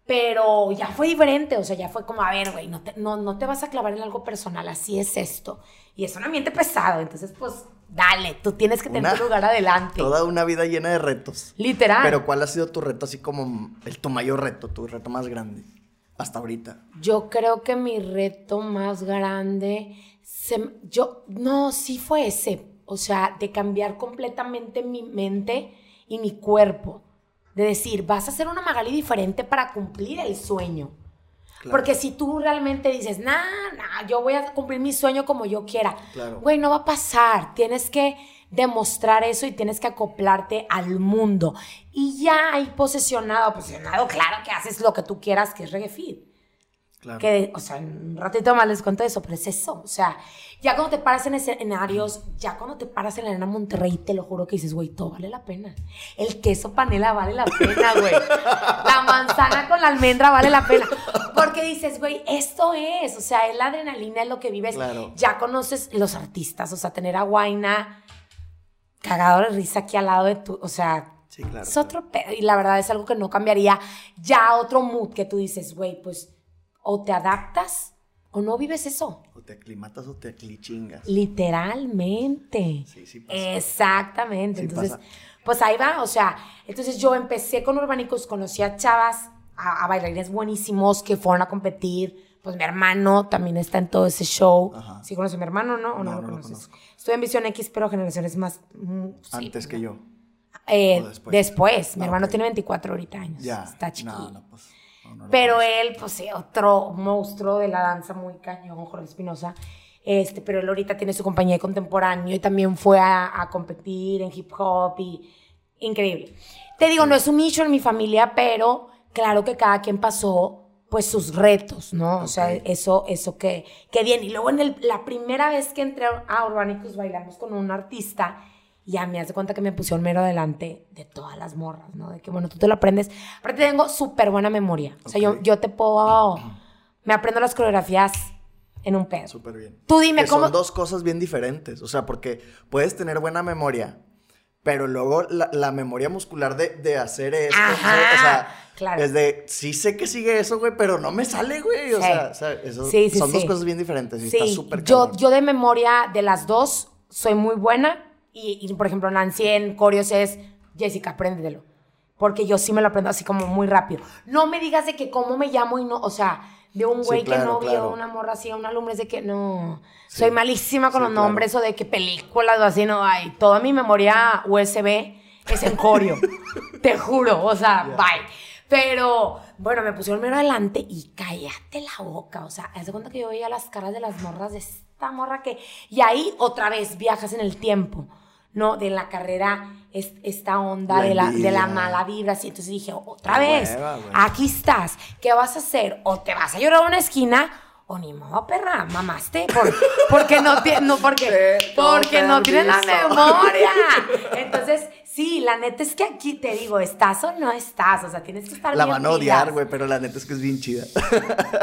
Speaker 2: Pero ya fue diferente, o sea, ya fue como, a ver, güey, no te, no, no te vas a clavar en algo personal, así es esto. Y es un ambiente pesado, entonces, pues, dale, tú tienes que tener tu lugar adelante.
Speaker 1: Toda una vida llena de retos.
Speaker 2: Literal.
Speaker 1: Pero ¿cuál ha sido tu reto así como el, tu mayor reto, tu reto más grande hasta ahorita?
Speaker 2: Yo creo que mi reto más grande, se- yo, no, sí fue ese, o sea, de cambiar completamente mi mente y mi cuerpo. De decir, vas a ser una Magali diferente para cumplir el sueño.
Speaker 1: Claro.
Speaker 2: Porque si tú realmente dices, nah, nah, yo voy a cumplir mi sueño como yo quiera,
Speaker 1: Claro.
Speaker 2: güey, no va a pasar. Tienes que demostrar eso y tienes que acoplarte al mundo. Y ya hay posesionado, posesionado, claro que haces lo que tú quieras, que es reggae.
Speaker 1: Claro.
Speaker 2: Que, o sea, en un ratito más les cuento eso, pero es eso. O sea, ya cuando te paras en escenarios, ya cuando te paras en la Arena Monterrey, te lo juro que dices, güey, todo vale la pena. El queso panela vale la pena, güey. La manzana con la almendra vale la pena. Porque dices, güey, esto es. O sea, es la adrenalina, es lo que vives.
Speaker 1: Claro.
Speaker 2: Ya conoces los artistas, o sea, tener a Guaina cagado de risa aquí al lado de tu. O sea,
Speaker 1: Sí, claro.
Speaker 2: es otro pedo. Y la verdad es algo que no cambiaría. Ya otro mood que tú dices, güey, pues o te adaptas o no vives eso.
Speaker 1: O te aclimatas o te aclichingas.
Speaker 2: Literalmente.
Speaker 1: Sí, sí pasa.
Speaker 2: Exactamente.
Speaker 1: Sí
Speaker 2: entonces,
Speaker 1: pasa.
Speaker 2: pues ahí va. O sea, entonces yo empecé con Urbanicos, conocí a chavas, a, a bailarines buenísimos que fueron a competir. Pues mi hermano también está en todo ese show.
Speaker 1: Ajá.
Speaker 2: ¿Sí conoces a mi hermano, no? ¿O no,
Speaker 1: No,
Speaker 2: lo
Speaker 1: no
Speaker 2: conoces?
Speaker 1: conozco.
Speaker 2: Estoy en Visión X, pero generaciones más. mm, sí,
Speaker 1: Antes que yo.
Speaker 2: Eh,
Speaker 1: ¿O después?
Speaker 2: después. Mi
Speaker 1: Ah,
Speaker 2: hermano tiene 24 ahorita años.
Speaker 1: Ya.
Speaker 2: Está chiquito.
Speaker 1: No, no, pues. No, no lo
Speaker 2: Pero
Speaker 1: conozco.
Speaker 2: él, pues otro monstruo de la danza muy cañón, Jorge Espinosa. Este, pero él ahorita tiene su compañía de contemporáneo y también fue a, a competir en hip hop y increíble. Te digo, no es un nicho en mi familia, pero claro que cada quien pasó pues sus retos, ¿no? O sea, eso, eso que, que bien. Y luego en el- la primera vez que entré a Urbanicus bailamos con un artista ya me hace cuenta que me pusieron mero adelante de todas las morras, ¿no? De que, bueno, tú te lo aprendes. Aparte tengo súper buena memoria. O sea, yo, yo te puedo... Me aprendo las coreografías en un pedo.
Speaker 1: Súper bien.
Speaker 2: Tú dime
Speaker 1: Que
Speaker 2: cómo...
Speaker 1: Son dos cosas bien diferentes. O sea, porque puedes tener buena memoria, pero luego la, la memoria muscular de, de hacer esto,
Speaker 2: Ajá,
Speaker 1: o sea,
Speaker 2: claro.
Speaker 1: es de, sí sé que sigue eso, güey, pero no me sale, güey, o
Speaker 2: Sí.
Speaker 1: sea, o sea, eso-
Speaker 2: Sí, sí,
Speaker 1: son dos cosas bien diferentes y
Speaker 2: Sí,
Speaker 1: está súper
Speaker 2: yo,
Speaker 1: cabrón.
Speaker 2: yo de memoria de las dos soy muy buena y, y, por ejemplo Nancy en coreos es Jessica, apréndetelo. Porque yo sí me lo aprendo así como muy rápido. No me digas de que cómo me llamo y no, o sea, de un
Speaker 1: Sí,
Speaker 2: güey que
Speaker 1: claro,
Speaker 2: no vio
Speaker 1: claro.
Speaker 2: una morra así, una lumbre, es de que no.
Speaker 1: Sí.
Speaker 2: Soy malísima con
Speaker 1: Sí,
Speaker 2: los
Speaker 1: claro.
Speaker 2: nombres o de que películas o así, no hay. Toda mi memoria USB es en coreo. [LAUGHS] te juro, o sea, bye. Pero, bueno, me pusieron mero adelante y cállate la boca. O sea, haz de cuenta que yo veía las caras de las morras de esta morra que. Y ahí otra vez viajas en el tiempo, ¿no? De la carrera, es- esta onda
Speaker 1: La
Speaker 2: de, la, de la mala vibra. Así, entonces dije, otra
Speaker 1: La
Speaker 2: vez,
Speaker 1: hueva,
Speaker 2: aquí estás. ¿Qué vas a hacer? O te vas a llorar a una esquina. O ni modo, perra, mamaste. Por- porque no, no, porque, [LAUGHS] porque no tienes la memoria. [LAUGHS] Entonces, sí, la neta es que aquí te digo, ¿estás o no estás? O sea, tienes que estar
Speaker 1: La
Speaker 2: bien
Speaker 1: van a odiar, güey, pero la neta es que es bien chida.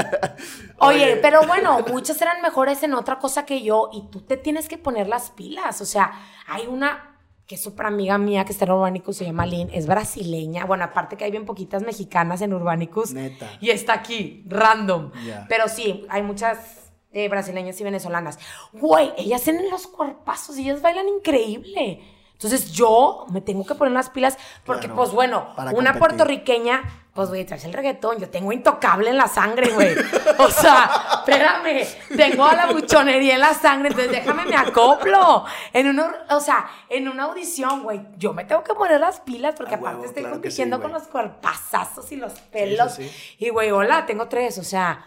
Speaker 1: [LAUGHS]
Speaker 2: Oye, pero bueno, [LAUGHS] muchas eran mejores en otra cosa que yo y tú te tienes que poner las pilas. O sea, hay una que es súper amiga mía que está en Urbanicus, se llama Lynn, es brasileña. Bueno, aparte que hay bien poquitas mexicanas en Urbanicus.
Speaker 1: Neta.
Speaker 2: Y está aquí, random. Pero sí, hay muchas eh, brasileñas y venezolanas. Güey, ellas tienen los cuerpazos y ellas bailan increíble. Entonces yo me tengo que poner las pilas porque,
Speaker 1: Claro,
Speaker 2: pues bueno,
Speaker 1: para
Speaker 2: una
Speaker 1: competir.
Speaker 2: puertorriqueña, pues güey, traes el reggaetón. Yo tengo intocable en la sangre, güey. O sea, espérame, tengo a la buchonería en la sangre, entonces déjame me acoplo. En una, o sea, en una audición, güey, yo me tengo que poner las pilas porque
Speaker 1: A huevo,
Speaker 2: aparte estoy
Speaker 1: claro sí,
Speaker 2: compitiendo con los cuerpazazos y los pelos.
Speaker 1: sí.
Speaker 2: Y güey, hola, tengo tres, o sea,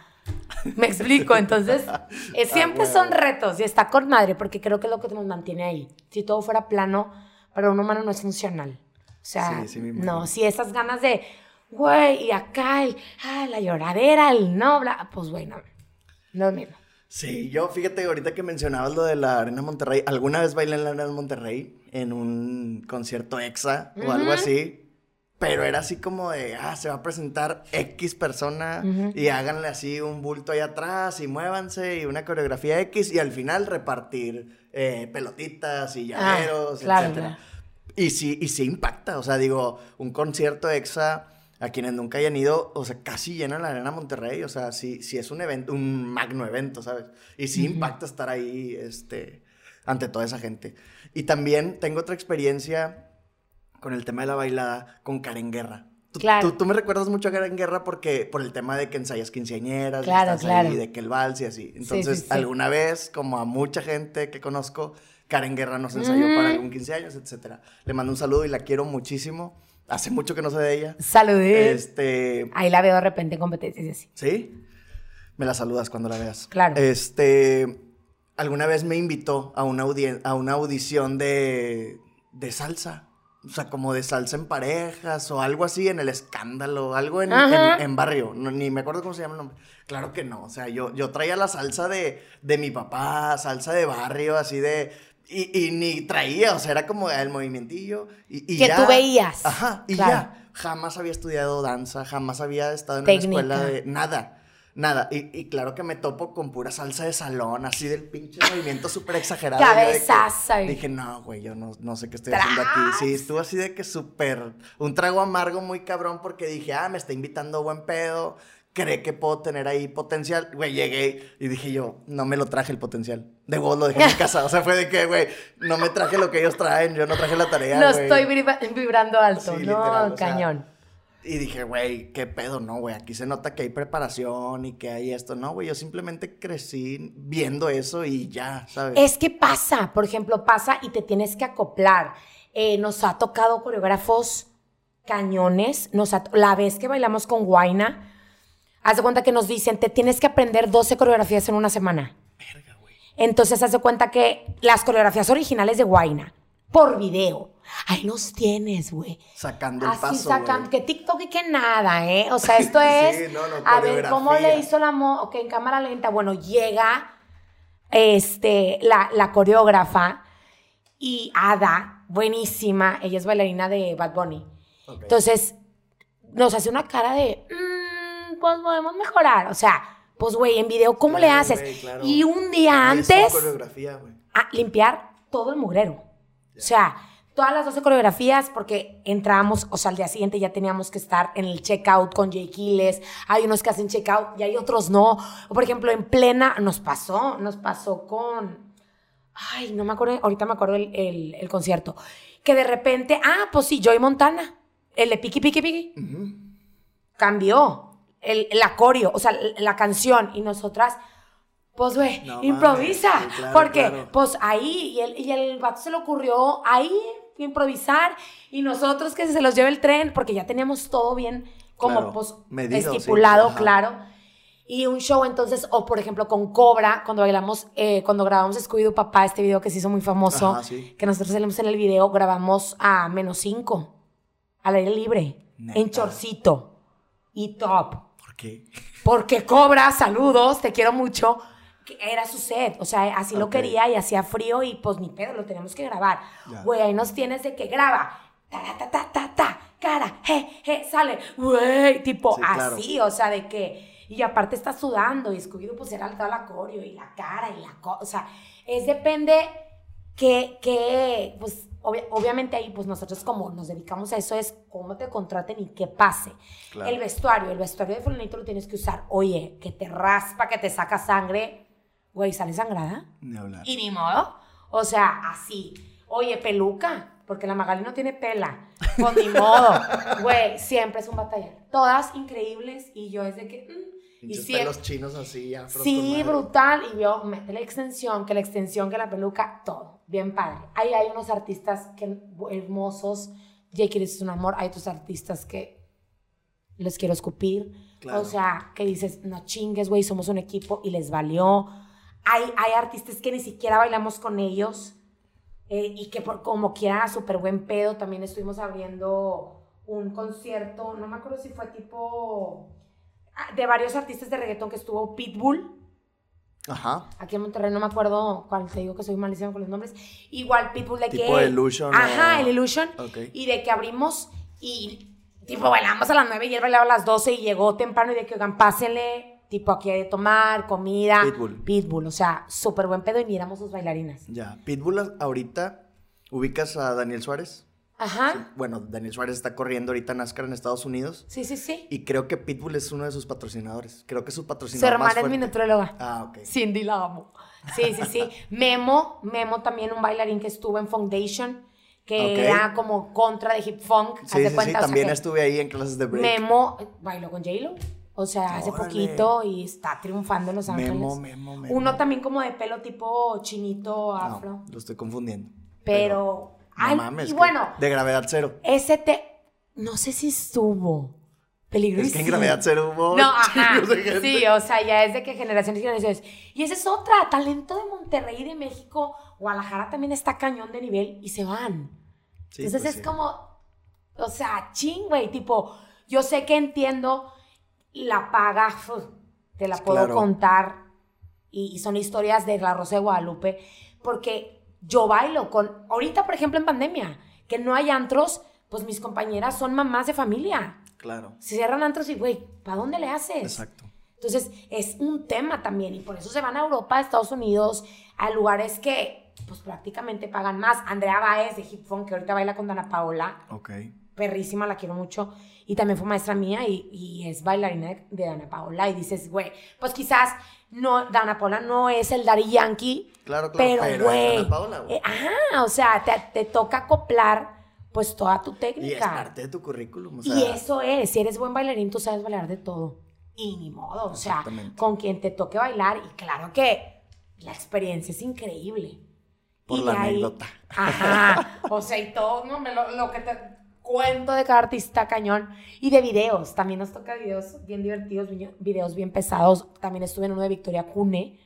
Speaker 2: me explico. Entonces, [LAUGHS] eh, siempre
Speaker 1: huevo.
Speaker 2: son retos y está con madre porque creo que es lo que nos mantiene ahí. Si todo fuera plano, para un humano no es funcional. O sea,
Speaker 1: Sí, sí,
Speaker 2: no, si esas ganas de, güey, y acá el, ah, la lloradera, el no, bla, pues güey, no, no es mismo.
Speaker 1: Sí, yo fíjate, ahorita que mencionabas lo de la Arena Monterrey, alguna vez bailé en la Arena Monterrey en un concierto EXA o algo así, pero era así como de, ah, se va a presentar X persona y háganle así un bulto ahí atrás y muévanse y una coreografía X y al final repartir eh, pelotitas y
Speaker 2: Ah,
Speaker 1: llaveros,
Speaker 2: claro,
Speaker 1: etcétera.
Speaker 2: claro.
Speaker 1: Y sí, y sí impacta, o sea, digo, un concierto EXA, a quienes nunca hayan ido, o sea, casi llena la Arena Monterrey, o sea, sí, sí es un evento, un magno evento, ¿sabes? Y sí impacta estar ahí, este, ante toda esa gente. Y también tengo otra experiencia con el tema de la bailada con Karen Guerra. Tú,
Speaker 2: Claro.
Speaker 1: tú, tú me recuerdas mucho a Karen Guerra porque, por el tema de que ensayas quinceañeras, y
Speaker 2: Claro,
Speaker 1: estás
Speaker 2: claro.
Speaker 1: ahí, de que el vals y así. Entonces,
Speaker 2: sí, sí.
Speaker 1: alguna vez, como a mucha gente que conozco, Karen Guerra nos ensayó para algún 15 años, etcétera. Le mando un saludo y la quiero muchísimo. Hace mucho que no sé de ella.
Speaker 2: Saludé.
Speaker 1: Este,
Speaker 2: Ahí la veo de repente en competencias y así.
Speaker 1: ¿sí? Me la saludas cuando la veas.
Speaker 2: Claro.
Speaker 1: Este, alguna vez me invitó a una, a una audición de, de salsa. O sea, como de salsa en parejas o algo así en el escándalo, algo en, en- en barrio. No, ni me acuerdo cómo se llama el nombre. Claro que no. O sea, yo, yo traía la salsa de, de mi papá, salsa de barrio, así de. Y, y ni traía, o sea, era como el movimientillo. Y, y
Speaker 2: Que
Speaker 1: ya.
Speaker 2: tú veías.
Speaker 1: Ajá, y
Speaker 2: Claro.
Speaker 1: ya. Jamás había estudiado danza, jamás había estado en
Speaker 2: Técnica.
Speaker 1: una escuela de. Nada. Nada, y, y claro que me topo con pura salsa de salón, así del pinche movimiento súper exagerado.
Speaker 2: Y-
Speaker 1: Dije, no, güey, yo no, no sé qué estoy haciendo aquí. Sí, estuvo así de que súper, un trago amargo muy cabrón porque dije, ah, me está invitando buen pedo, cree que puedo tener ahí potencial. Güey, llegué y dije yo, no me lo traje el potencial. De vos lo dejé en mi casa. O sea, fue de que, güey, no me traje lo que ellos traen, yo no traje la tarea,
Speaker 2: No estoy vibra- vibrando alto,
Speaker 1: Sí,
Speaker 2: no,
Speaker 1: literal, o sea,
Speaker 2: cañón.
Speaker 1: Y dije, güey, qué pedo, no, güey. Aquí se nota que hay preparación y que hay esto. No, güey, yo simplemente crecí viendo eso y ya, ¿sabes?
Speaker 2: Es que pasa, por ejemplo, pasa y te tienes que acoplar. Eh, nos ha tocado coreógrafos cañones. Nos ha- la vez que bailamos con Guaina, haz de cuenta que nos dicen, te tienes que aprender 12 coreografías en una semana.
Speaker 1: Verga, güey.
Speaker 2: Entonces, haz de cuenta que las coreografías originales de Guaina, por video, ahí los tienes, güey.
Speaker 1: Sacando el
Speaker 2: Así
Speaker 1: paso,
Speaker 2: sacan, que TikTok y que nada, ¿eh? O sea, [LAUGHS] esto
Speaker 1: Sí,
Speaker 2: es.
Speaker 1: no, no,
Speaker 2: a ver, ¿cómo le hizo la mo? Ok, en cámara lenta. Bueno, llega este, la, la coreógrafa y Ada, buenísima. Ella es bailarina de Bad Bunny. Entonces, nos hace una cara de. "Mm, pues podemos mejorar. O sea, pues, güey, en video, ¿cómo le haces?
Speaker 1: claro.
Speaker 2: Y un día antes
Speaker 1: coreografía,
Speaker 2: a limpiar todo el mugrero. O sea, todas las 12 coreografías porque entrábamos, o sea, al día siguiente ya teníamos que estar en el checkout con Jay Quiles. Hay unos que hacen checkout y hay otros no. O, por ejemplo, en plena, nos pasó, nos pasó con. Ay, no me acuerdo, ahorita me acuerdo el, el, el concierto. Que de repente, ah, pues sí, Joy Montana, el de Piki Piki Piki, cambió el, el acorio, o sea, la canción y nosotras pues, güey,
Speaker 1: No
Speaker 2: improvisa.
Speaker 1: mames, sí, claro,
Speaker 2: porque,
Speaker 1: claro.
Speaker 2: pues ahí, y el, y el vato se le ocurrió ahí improvisar, y nosotros que se los lleve el tren, porque ya teníamos todo bien, como
Speaker 1: Claro,
Speaker 2: pues
Speaker 1: medido,
Speaker 2: estipulado, claro. Y un show, entonces, o por ejemplo, con Cobra, cuando bailamos, eh, cuando grabamos Scooby-Doo Papá, este video que se hizo muy famoso,
Speaker 1: Ajá, sí.
Speaker 2: que nosotros salimos en el video, grabamos a menos 5, al aire libre,
Speaker 1: Neta.
Speaker 2: en chorcito y top.
Speaker 1: ¿Por qué?
Speaker 2: Porque Cobra, saludos, te quiero mucho. Era su set, o sea, así lo quería y hacía frío y pues ni pedo, lo tenemos que grabar. Güey, ahí nos tienes de que graba, ta, ta, ta, ta, ta, cara, je, je, sale, güey, tipo
Speaker 1: Sí, claro.
Speaker 2: así, o sea, de que, y aparte está sudando y Scooby-Doo pues era toda la coreo y la cara y la cosa, o sea, es depende que, que pues obvia- obviamente ahí pues nosotros como nos dedicamos a eso es cómo te contraten y qué pase.
Speaker 1: Claro.
Speaker 2: El vestuario, el vestuario de fulanito lo tienes que usar, oye, que te raspa, que te saca sangre, güey, sale sangrada.
Speaker 1: Ni hablar.
Speaker 2: Y ni modo. O sea, así. Oye, peluca, porque la Magali no tiene pela. Pues ni modo. [LAUGHS] Güey, siempre es un batallar. Todas increíbles y yo es de que... mm, y siempre...
Speaker 1: pelos chinos así, afros
Speaker 2: Sí,
Speaker 1: con
Speaker 2: brutal. Y yo, mete la extensión, que la extensión, que la peluca, todo. Bien padre. Ahí hay unos artistas que, hermosos. Jake es un amor. Hay otros artistas que les quiero escupir.
Speaker 1: Claro.
Speaker 2: O sea, que dices, no chingues, güey, somos un equipo y les valió. Hay, hay artistas que ni siquiera bailamos con ellos eh, y que por como quiera, súper buen pedo. También estuvimos abriendo un concierto, no me acuerdo si fue tipo ah, de varios artistas de reggaetón que estuvo Pitbull.
Speaker 1: Ajá.
Speaker 2: Aquí en Monterrey no me acuerdo cuál, te digo que soy malísima con los nombres. Igual Pitbull de
Speaker 1: Tipo
Speaker 2: que...
Speaker 1: Illusion
Speaker 2: Ajá,
Speaker 1: o-
Speaker 2: el Illusion. Y de que abrimos y tipo bailamos a las 9 y él bailaba a las 12 y llegó temprano y de que, oigan, pásenle, tipo aquí hay de tomar, comida.
Speaker 1: Pitbull.
Speaker 2: Pitbull, o sea, súper buen pedo y ni éramos sus bailarinas.
Speaker 1: Ya. Pitbull ahorita, ¿ubicas a Daniel Suárez?
Speaker 2: Ajá.
Speaker 1: Bueno, Daniel Suárez está corriendo ahorita NASCAR en Estados Unidos.
Speaker 2: Sí, sí, sí.
Speaker 1: Y creo que Pitbull es uno de sus patrocinadores. Creo que es su
Speaker 2: Su
Speaker 1: patrocinador más
Speaker 2: hermana es mi nutróloga.
Speaker 1: Ah, ok.
Speaker 2: Cindy la amo. Sí, sí, sí. Memo, Memo también un bailarín que estuvo en Foundation, que era como contra de hip funk.
Speaker 1: Sí, sí,
Speaker 2: cuenta,
Speaker 1: sí.
Speaker 2: o sea
Speaker 1: También estuve ahí en clases de break.
Speaker 2: Memo bailó con J-Lo. O sea, hace
Speaker 1: Órale.
Speaker 2: poquito y está triunfando en Los Ángeles.
Speaker 1: Memo, Memo, Memo.
Speaker 2: Uno también como de pelo tipo chinito,
Speaker 1: No,
Speaker 2: afro.
Speaker 1: lo estoy confundiendo.
Speaker 2: pero.
Speaker 1: No
Speaker 2: ay,
Speaker 1: mames.
Speaker 2: y bueno,
Speaker 1: De gravedad cero.
Speaker 2: ese te. No sé si estuvo. Peligro
Speaker 1: Es que en gravedad cero hubo
Speaker 2: No, [LAUGHS] ajá. [LAUGHS] Sí, o sea, ya es de que generaciones y generaciones. Y esa es otra, talento de Monterrey de México. Guadalajara también está cañón de nivel y se van.
Speaker 1: Sí,
Speaker 2: Entonces
Speaker 1: pues
Speaker 2: es
Speaker 1: sí.
Speaker 2: como, o sea, ching, güey, tipo, yo sé que entiendo la paga, te la puedo
Speaker 1: Claro.
Speaker 2: contar y, y son historias de la Rosa de Guadalupe, porque yo bailo con, ahorita por ejemplo en pandemia, que no hay antros, pues mis compañeras son mamás de familia.
Speaker 1: Claro.
Speaker 2: Se cierran antros y, güey, ¿para dónde le haces?
Speaker 1: Exacto.
Speaker 2: Entonces, es un tema también y por eso se van a Europa, a Estados Unidos, a lugares que, pues prácticamente pagan más. Andrea Baez de Hip Funk, que ahorita baila con Dana Paola,
Speaker 1: Ok.
Speaker 2: perrísima, la quiero mucho, y también fue maestra mía y, y es bailarina de, de Dana Paola. Y dices, güey, pues quizás no, Dana Paola no es el Daddy Yankee,
Speaker 1: Claro, claro.
Speaker 2: pero,
Speaker 1: es
Speaker 2: güey,
Speaker 1: Dana Paola, güey.
Speaker 2: eh, ajá, o sea, te, te toca acoplar pues toda tu técnica.
Speaker 1: Y es parte de tu currículum. O sea,
Speaker 2: Y eso es, si eres buen bailarín, tú sabes bailar de todo. Y ni modo, o sea, con quien te toque bailar. Y claro que la experiencia es increíble.
Speaker 1: Por
Speaker 2: Y
Speaker 1: la
Speaker 2: ahí-
Speaker 1: anécdota.
Speaker 2: Ajá. [LAUGHS] O sea, y todo, no, me lo, lo que te cuento de cada artista cañón. Y de videos, también nos toca videos bien divertidos, vi- videos bien pesados. También estuve en uno de Victoria Cune,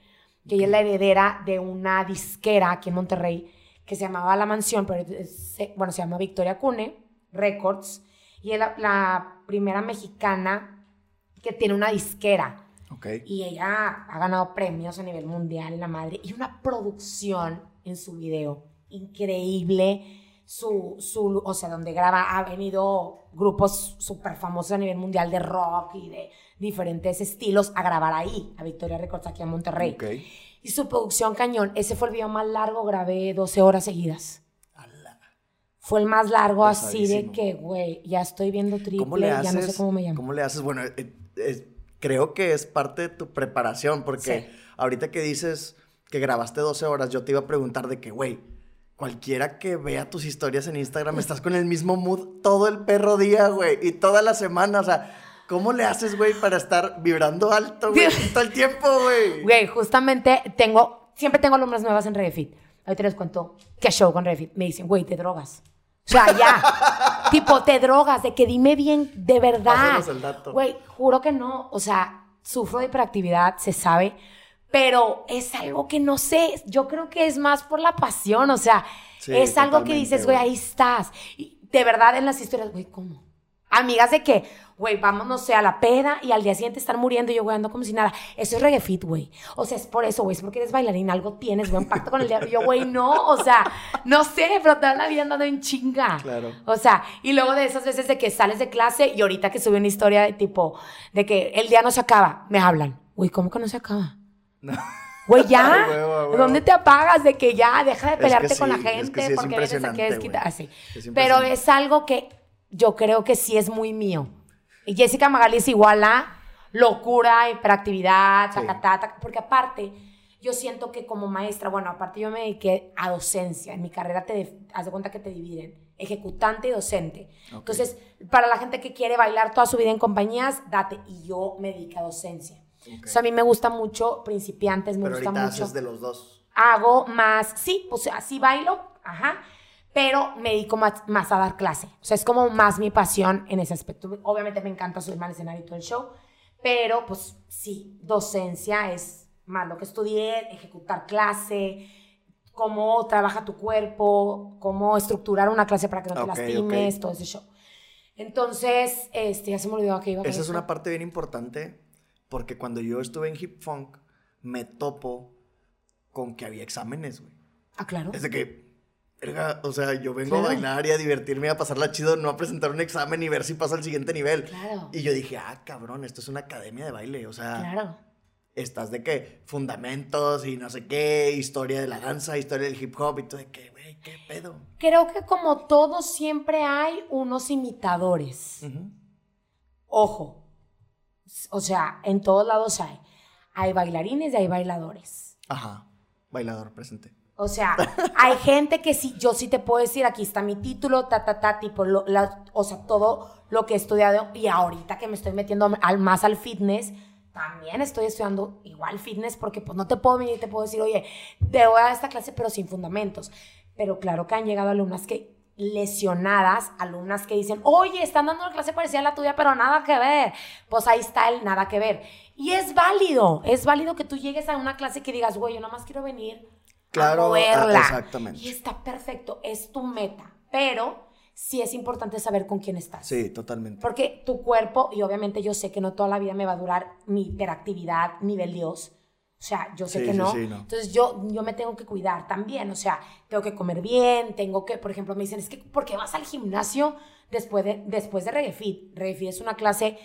Speaker 2: que ella es la heredera de una disquera aquí en Monterrey que se llamaba La Mansión, pero se- bueno, se llama Victoria Cune Records. Y es la, la primera mexicana que tiene una disquera.
Speaker 1: Ok.
Speaker 2: Y ella ha ganado premios a nivel mundial, la madre. Y una producción en su video increíble. Su, su, o sea, donde graba, ha venido grupos súper famosos a nivel mundial de rock y de diferentes estilos a grabar ahí, a Victoria Records, aquí en Monterrey. Y su producción cañón, ese fue el video más largo, grabé 12 horas seguidas. Fue el más largo así de que, güey, ya estoy viendo triple,
Speaker 1: ¿Cómo le haces?
Speaker 2: ya no sé cómo me llamo.
Speaker 1: ¿Cómo le haces? Bueno, eh, es- creo que es parte de tu preparación, porque
Speaker 2: Sí.
Speaker 1: ahorita que dices que grabaste 12 horas, yo te iba a preguntar de que, güey, cualquiera que vea tus historias en Instagram, estás con el mismo mood todo el perro día, güey, y toda la semana, o sea, ¿cómo le haces, güey, para estar vibrando alto, güey, [LAUGHS] todo el tiempo, güey?
Speaker 2: Güey, justamente tengo, siempre tengo alumnas nuevas en Redefit. Ahorita les cuento qué show con Redefit. Me dicen, güey, te drogas. O sea, ya. [LAUGHS] tipo, te drogas, de que dime bien, de verdad.
Speaker 1: Pásanos el dato.
Speaker 2: Güey, juro que no. O sea, sufro de hiperactividad, se sabe. Pero es algo que no sé. Yo creo que es más por la pasión. O sea,
Speaker 1: Sí,
Speaker 2: es algo que dices, güey, ahí estás. Y de verdad, en las historias, güey, ¿cómo? Amigas de que, güey, vamos, no sé, a la peda y al día siguiente están muriendo y yo, güey, ando como si nada. Eso es reggae fit, güey. O sea, es por eso, güey, es porque eres bailarina, algo tienes, güey, un pacto con el diablo. Yo, güey, no, o sea, no sé, pero toda la vida andando en chinga.
Speaker 1: Claro.
Speaker 2: O sea, y luego de esas veces de que sales de clase y ahorita que subí una historia de tipo, de que el día no se acaba, me hablan. Güey, ¿cómo que no se acaba? Güey, ya. [LAUGHS]
Speaker 1: Ay.
Speaker 2: ¿Dónde te apagas? De que ya, deja de
Speaker 1: que
Speaker 2: pelearte con la
Speaker 1: es
Speaker 2: gente
Speaker 1: que sí es
Speaker 2: porque eres esa que es quita- así.
Speaker 1: Es
Speaker 2: Pero es algo que yo creo que sí es muy mío. Y Jessica Magali es igual a locura, hiperactividad, tacatata, porque aparte yo siento que como maestra, bueno, aparte yo me dediqué a docencia, en mi carrera te haz de cuenta que te dividen, ejecutante y docente. Entonces, para la gente que quiere bailar toda su vida en compañías, date, y yo me dediqué a docencia.
Speaker 1: Ok.
Speaker 2: O sea, a mí me gusta mucho principiantes, me
Speaker 1: Pero
Speaker 2: gusta
Speaker 1: ahorita
Speaker 2: mucho
Speaker 1: haces de los dos.
Speaker 2: hago más, sí, pues así bailo, ajá, pero me dedico más, más a dar clase. O sea, es como más mi pasión en ese aspecto. Obviamente me encanta subirme al escenario y todo el show, pero pues sí, docencia es más lo que estudié, ejecutar clase, cómo trabaja tu cuerpo, cómo estructurar una clase para que no te lastimes,
Speaker 1: ok.
Speaker 2: todo ese show. Entonces, este, ya se me olvidó a qué iba. con
Speaker 1: Esa es una parte bien importante porque cuando yo estuve en Hip Funk me topo con que había exámenes, güey.
Speaker 2: Ah, claro.
Speaker 1: Es de que, o sea, yo vengo
Speaker 2: Claro.
Speaker 1: a bailar y a divertirme y a pasarla chido, no a presentar un examen y ver si paso al siguiente nivel.
Speaker 2: Claro.
Speaker 1: Y yo dije, ah, cabrón, esto es una academia de baile, o sea,
Speaker 2: Claro.
Speaker 1: estás de que fundamentos y no sé qué, historia de la danza, historia del hip hop y todo de que, güey, qué pedo.
Speaker 2: Creo que como todo siempre hay unos imitadores. Ojo. O sea, en todos lados hay. Hay bailarines y hay bailadores.
Speaker 1: Ajá, bailador presente.
Speaker 2: O sea, hay [LAUGHS] gente que sí, yo sí te puedo decir, aquí está mi título, ta, ta, ta, tipo, lo- la- o sea, todo lo que he estudiado. Y ahorita que me estoy metiendo al, más al fitness, también estoy estudiando igual fitness porque pues no te puedo venir y te puedo decir, oye, te voy a dar esta clase pero sin fundamentos. Pero claro que han llegado alumnas que lesionadas, alumnas que dicen, oye, están dando una clase parecida a la tuya, pero nada que ver. Pues ahí está el nada que ver. Y es válido, es válido que tú llegues a una clase que digas, güey, yo nada más quiero venir
Speaker 1: Claro,
Speaker 2: a moverla.
Speaker 1: exactamente.
Speaker 2: Y está perfecto, es tu meta. Pero sí es importante saber con quién estás.
Speaker 1: Sí, totalmente.
Speaker 2: Porque tu cuerpo, y obviamente yo sé que no toda la vida me va a durar mi hiperactividad, nivel Dios. O sea, yo sé
Speaker 1: Sí,
Speaker 2: que no.
Speaker 1: sí, no.
Speaker 2: Entonces yo, yo me tengo que cuidar también. O sea, tengo que comer bien, tengo que, por ejemplo, me dicen, es que, ¿por qué vas al gimnasio después de, después de Reggae Fit? Reggae Fit es una clase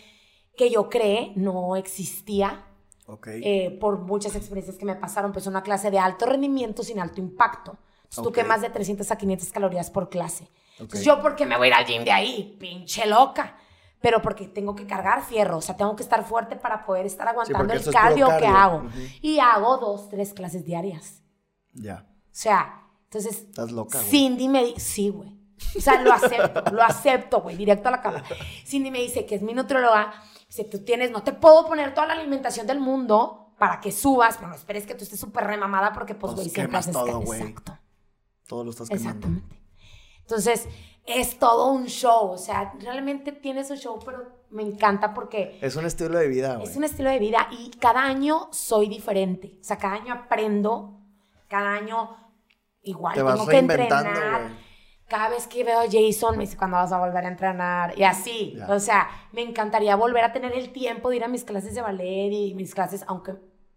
Speaker 2: que yo creé, no existía
Speaker 1: Ok.
Speaker 2: eh, por muchas experiencias que me pasaron, pues una clase de alto rendimiento sin alto impacto. Entonces, tú
Speaker 1: Ok.
Speaker 2: quemas de 300 a 500 calorías por clase. Entonces, yo, ¿por qué me voy a ir al gym de ahí? Pinche loca. Pero porque tengo que cargar fierro, o sea, tengo que estar fuerte para poder estar aguantando el
Speaker 1: es
Speaker 2: cardio, que hago.
Speaker 1: Ujú.
Speaker 2: Y hago dos, tres clases diarias.
Speaker 1: Ya.
Speaker 2: O sea, entonces,
Speaker 1: Estás loca, güey.
Speaker 2: Cindy me dice, sí, güey. O sea, lo acepto, lo acepto, güey, directo a la cama. Cindy me dice que es mi nutrióloga. Dice, tú tienes, no te puedo poner toda la alimentación del mundo para que subas, pero no esperes que tú estés súper remamada porque, pues,
Speaker 1: Pues
Speaker 2: güey, siempre haces
Speaker 1: todo.
Speaker 2: Exacto,
Speaker 1: Todo lo estás quemando.
Speaker 2: exactamente. Entonces, es todo un show. O sea, realmente tienes un show, pero me encanta porque
Speaker 1: Es un estilo de vida, güey.
Speaker 2: es un estilo de vida y cada año soy diferente. O sea, cada año aprendo, cada año igual
Speaker 1: Te vas
Speaker 2: tengo que entrenar.
Speaker 1: güey.
Speaker 2: Cada vez que veo a Jason me dice cuándo vas a volver a entrenar y así.
Speaker 1: Ya.
Speaker 2: O sea, me encantaría volver a tener el tiempo de ir a mis clases de ballet y mis clases, aunque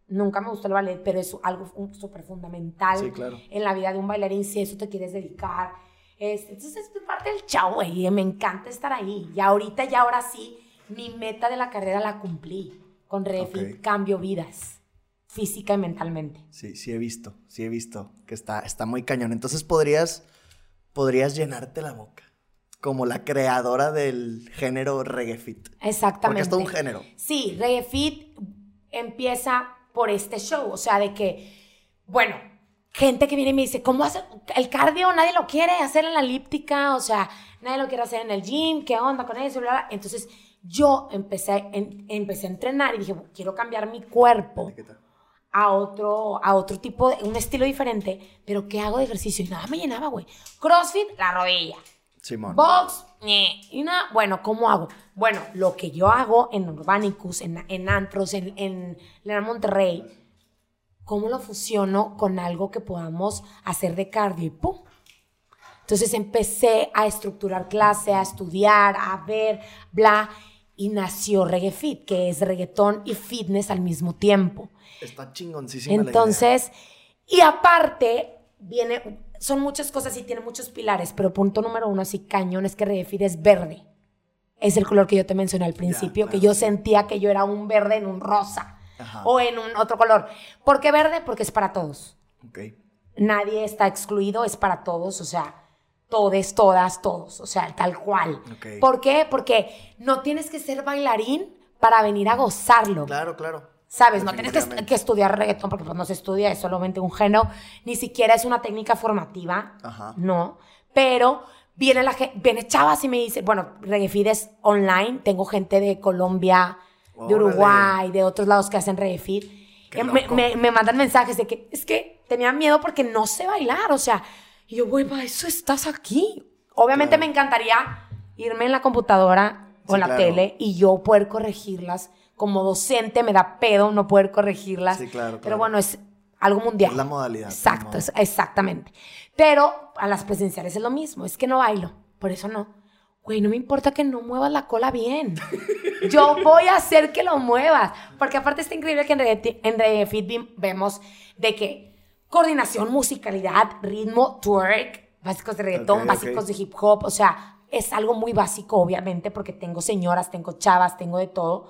Speaker 2: nunca me gustó el ballet, pero es algo súper fundamental
Speaker 1: Sí, claro.
Speaker 2: en la vida de un bailarín si eso te quieres dedicar. Es- entonces es parte del chavo, güey, y me encanta estar ahí. Y ahorita, ya ahora sí, mi meta de la carrera la cumplí. Con Refit
Speaker 1: Ok.
Speaker 2: cambio vidas, física y mentalmente.
Speaker 1: Sí, sí he visto, sí he visto que está, está muy cañón. Entonces podrías podrías llenarte la boca como la creadora del género reggae fit.
Speaker 2: Exactamente.
Speaker 1: Porque es todo un género.
Speaker 2: Sí, reggae fit empieza por este show, o sea, de que, bueno, gente que viene y me dice, ¿cómo hace el cardio? Nadie lo quiere hacer en la elíptica, o sea, nadie lo quiere hacer en el gym, ¿qué onda con eso? Bla, bla. Entonces, yo empecé, en- empecé a entrenar y dije, quiero cambiar mi cuerpo a otro, a otro tipo, de, un estilo diferente, pero ¿qué hago de ejercicio? Y nada me llenaba, güey. CrossFit, la rodilla.
Speaker 1: Simón.
Speaker 2: Box, ñe. y nada, bueno, ¿cómo hago? Bueno, lo que yo hago en Urbanicus, en, en Antros, en, en Leonard Monterrey, ¿cómo lo fusiono con algo que podamos hacer de cardio y pum? Entonces empecé a estructurar clase, a estudiar, a ver, bla, y nació Reggae Fit, que es reggaetón y fitness al mismo tiempo.
Speaker 1: Está chingoncísima la idea.
Speaker 2: Entonces, y aparte, viene, son muchas cosas y tiene muchos pilares, pero punto número uno, así cañón, es que Redefid es verde. Es el color que yo te mencioné al principio, que
Speaker 1: claro.
Speaker 2: yo sentía que yo era un verde en un rosa
Speaker 1: Ajá.
Speaker 2: o en un otro color. ¿Por qué verde? Porque es para todos.
Speaker 1: Ok.
Speaker 2: Nadie está excluido, es para todos, o sea, todes, todas, todos, o sea, tal cual. ¿Por qué? Porque no tienes que ser bailarín para venir a gozarlo.
Speaker 1: Claro, claro.
Speaker 2: ¿Sabes? No tienes que, estudiar reggaetón porque pues, no se estudia, es solamente un género, ni siquiera es una técnica formativa,
Speaker 1: Ajá.
Speaker 2: no. Pero viene la gente, viene chavas y me dice, bueno, Reggaefeed es online, tengo gente de Colombia, de. Uruguay, de otros lados que hacen.
Speaker 1: Qué
Speaker 2: Eh, Me, me- me mandan mensajes de que es que tenía miedo porque no sé bailar, o sea, y yo, güey, para eso estás aquí. Obviamente
Speaker 1: Claro.
Speaker 2: me encantaría irme en la computadora o
Speaker 1: Sí,
Speaker 2: en la
Speaker 1: claro.
Speaker 2: tele y yo poder corregirlas. Como docente me da pedo no poder corregirlas.
Speaker 1: Sí, claro,
Speaker 2: Pero bueno, es algo mundial.
Speaker 1: Es la modalidad,
Speaker 2: Exacto, es- exactamente. Pero a las presenciales es lo mismo, es que no bailo, por eso no. Güey, no me importa que no muevas la cola bien. Yo voy a hacer que lo muevas. Porque aparte está increíble que en Reggae- en vemos de que coordinación, musicalidad, ritmo, twerk, básicos de reggaetón,
Speaker 1: Ok,
Speaker 2: básicos
Speaker 1: ok.
Speaker 2: de hip hop, o sea, es algo muy básico, obviamente, porque tengo señoras, tengo chavas, tengo de todo.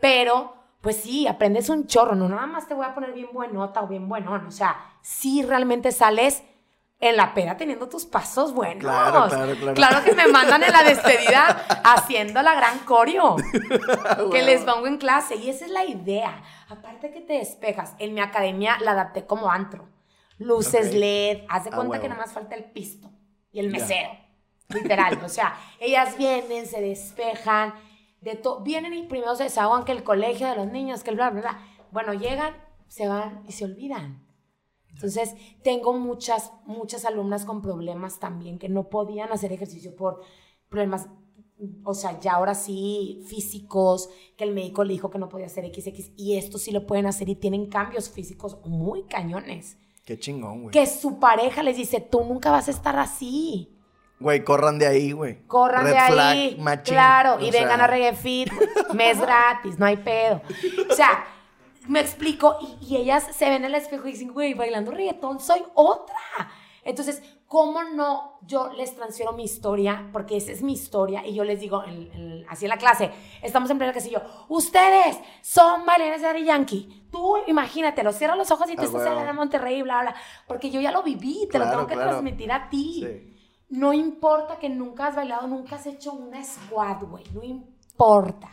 Speaker 2: Pero, pues sí, aprendes un chorro, no nada más te voy a poner bien buenota o bien buenón. O sea, sí realmente sales en la pera teniendo tus pasos buenos.
Speaker 1: Claro, claro, claro.
Speaker 2: que me mandan en la despedida [LAUGHS] haciendo la gran coreo [LAUGHS] que les pongo en clase. Y esa es la idea. Aparte que te despejas. En mi academia la adapté como antro. Luces
Speaker 1: Ok.
Speaker 2: LED. Haz de
Speaker 1: Ah,
Speaker 2: cuenta que
Speaker 1: huevo.
Speaker 2: nada más falta el pisto y el mesero. Literal. o sea, ellas vienen, se despejan. De to- vienen y primero se desahogan que el colegio de los niños, que el bla, bla, bla. Bueno, llegan, se van y se olvidan. Entonces, tengo muchas, muchas alumnas con problemas también que no podían hacer ejercicio por problemas, o sea, ya ahora sí físicos, que el médico le dijo que no podía hacer XX, y esto sí lo pueden hacer y tienen cambios físicos muy cañones.
Speaker 1: Qué chingón, güey.
Speaker 2: Que su pareja les dice, tú nunca vas a estar así.
Speaker 1: Güey, corran de ahí, güey.
Speaker 2: Corran
Speaker 1: Red
Speaker 2: de
Speaker 1: flag,
Speaker 2: ahí.
Speaker 1: machín.
Speaker 2: Claro,
Speaker 1: O
Speaker 2: y
Speaker 1: sea,
Speaker 2: vengan a Reggae Fit. Mes [LAUGHS] gratis, no hay pedo. O sea, me explico. Y, y ellas se ven en el espejo y dicen, güey, bailando reggaetón soy otra. Entonces, ¿cómo no yo les transfiero mi historia? Porque esa es mi historia. Y yo les digo, en- en- así en la clase, estamos en pleno casillo. Ustedes son bailarines de Daddy Yankee. Tú, imagínatelo, cierra los ojos y
Speaker 1: A
Speaker 2: te estás
Speaker 1: huevo.
Speaker 2: en Monterrey, bla, bla. Porque yo ya lo viví, te lo tengo que
Speaker 1: claro.
Speaker 2: transmitir a ti.
Speaker 1: Sí.
Speaker 2: No importa que nunca has bailado, nunca has hecho una squad, güey. No importa.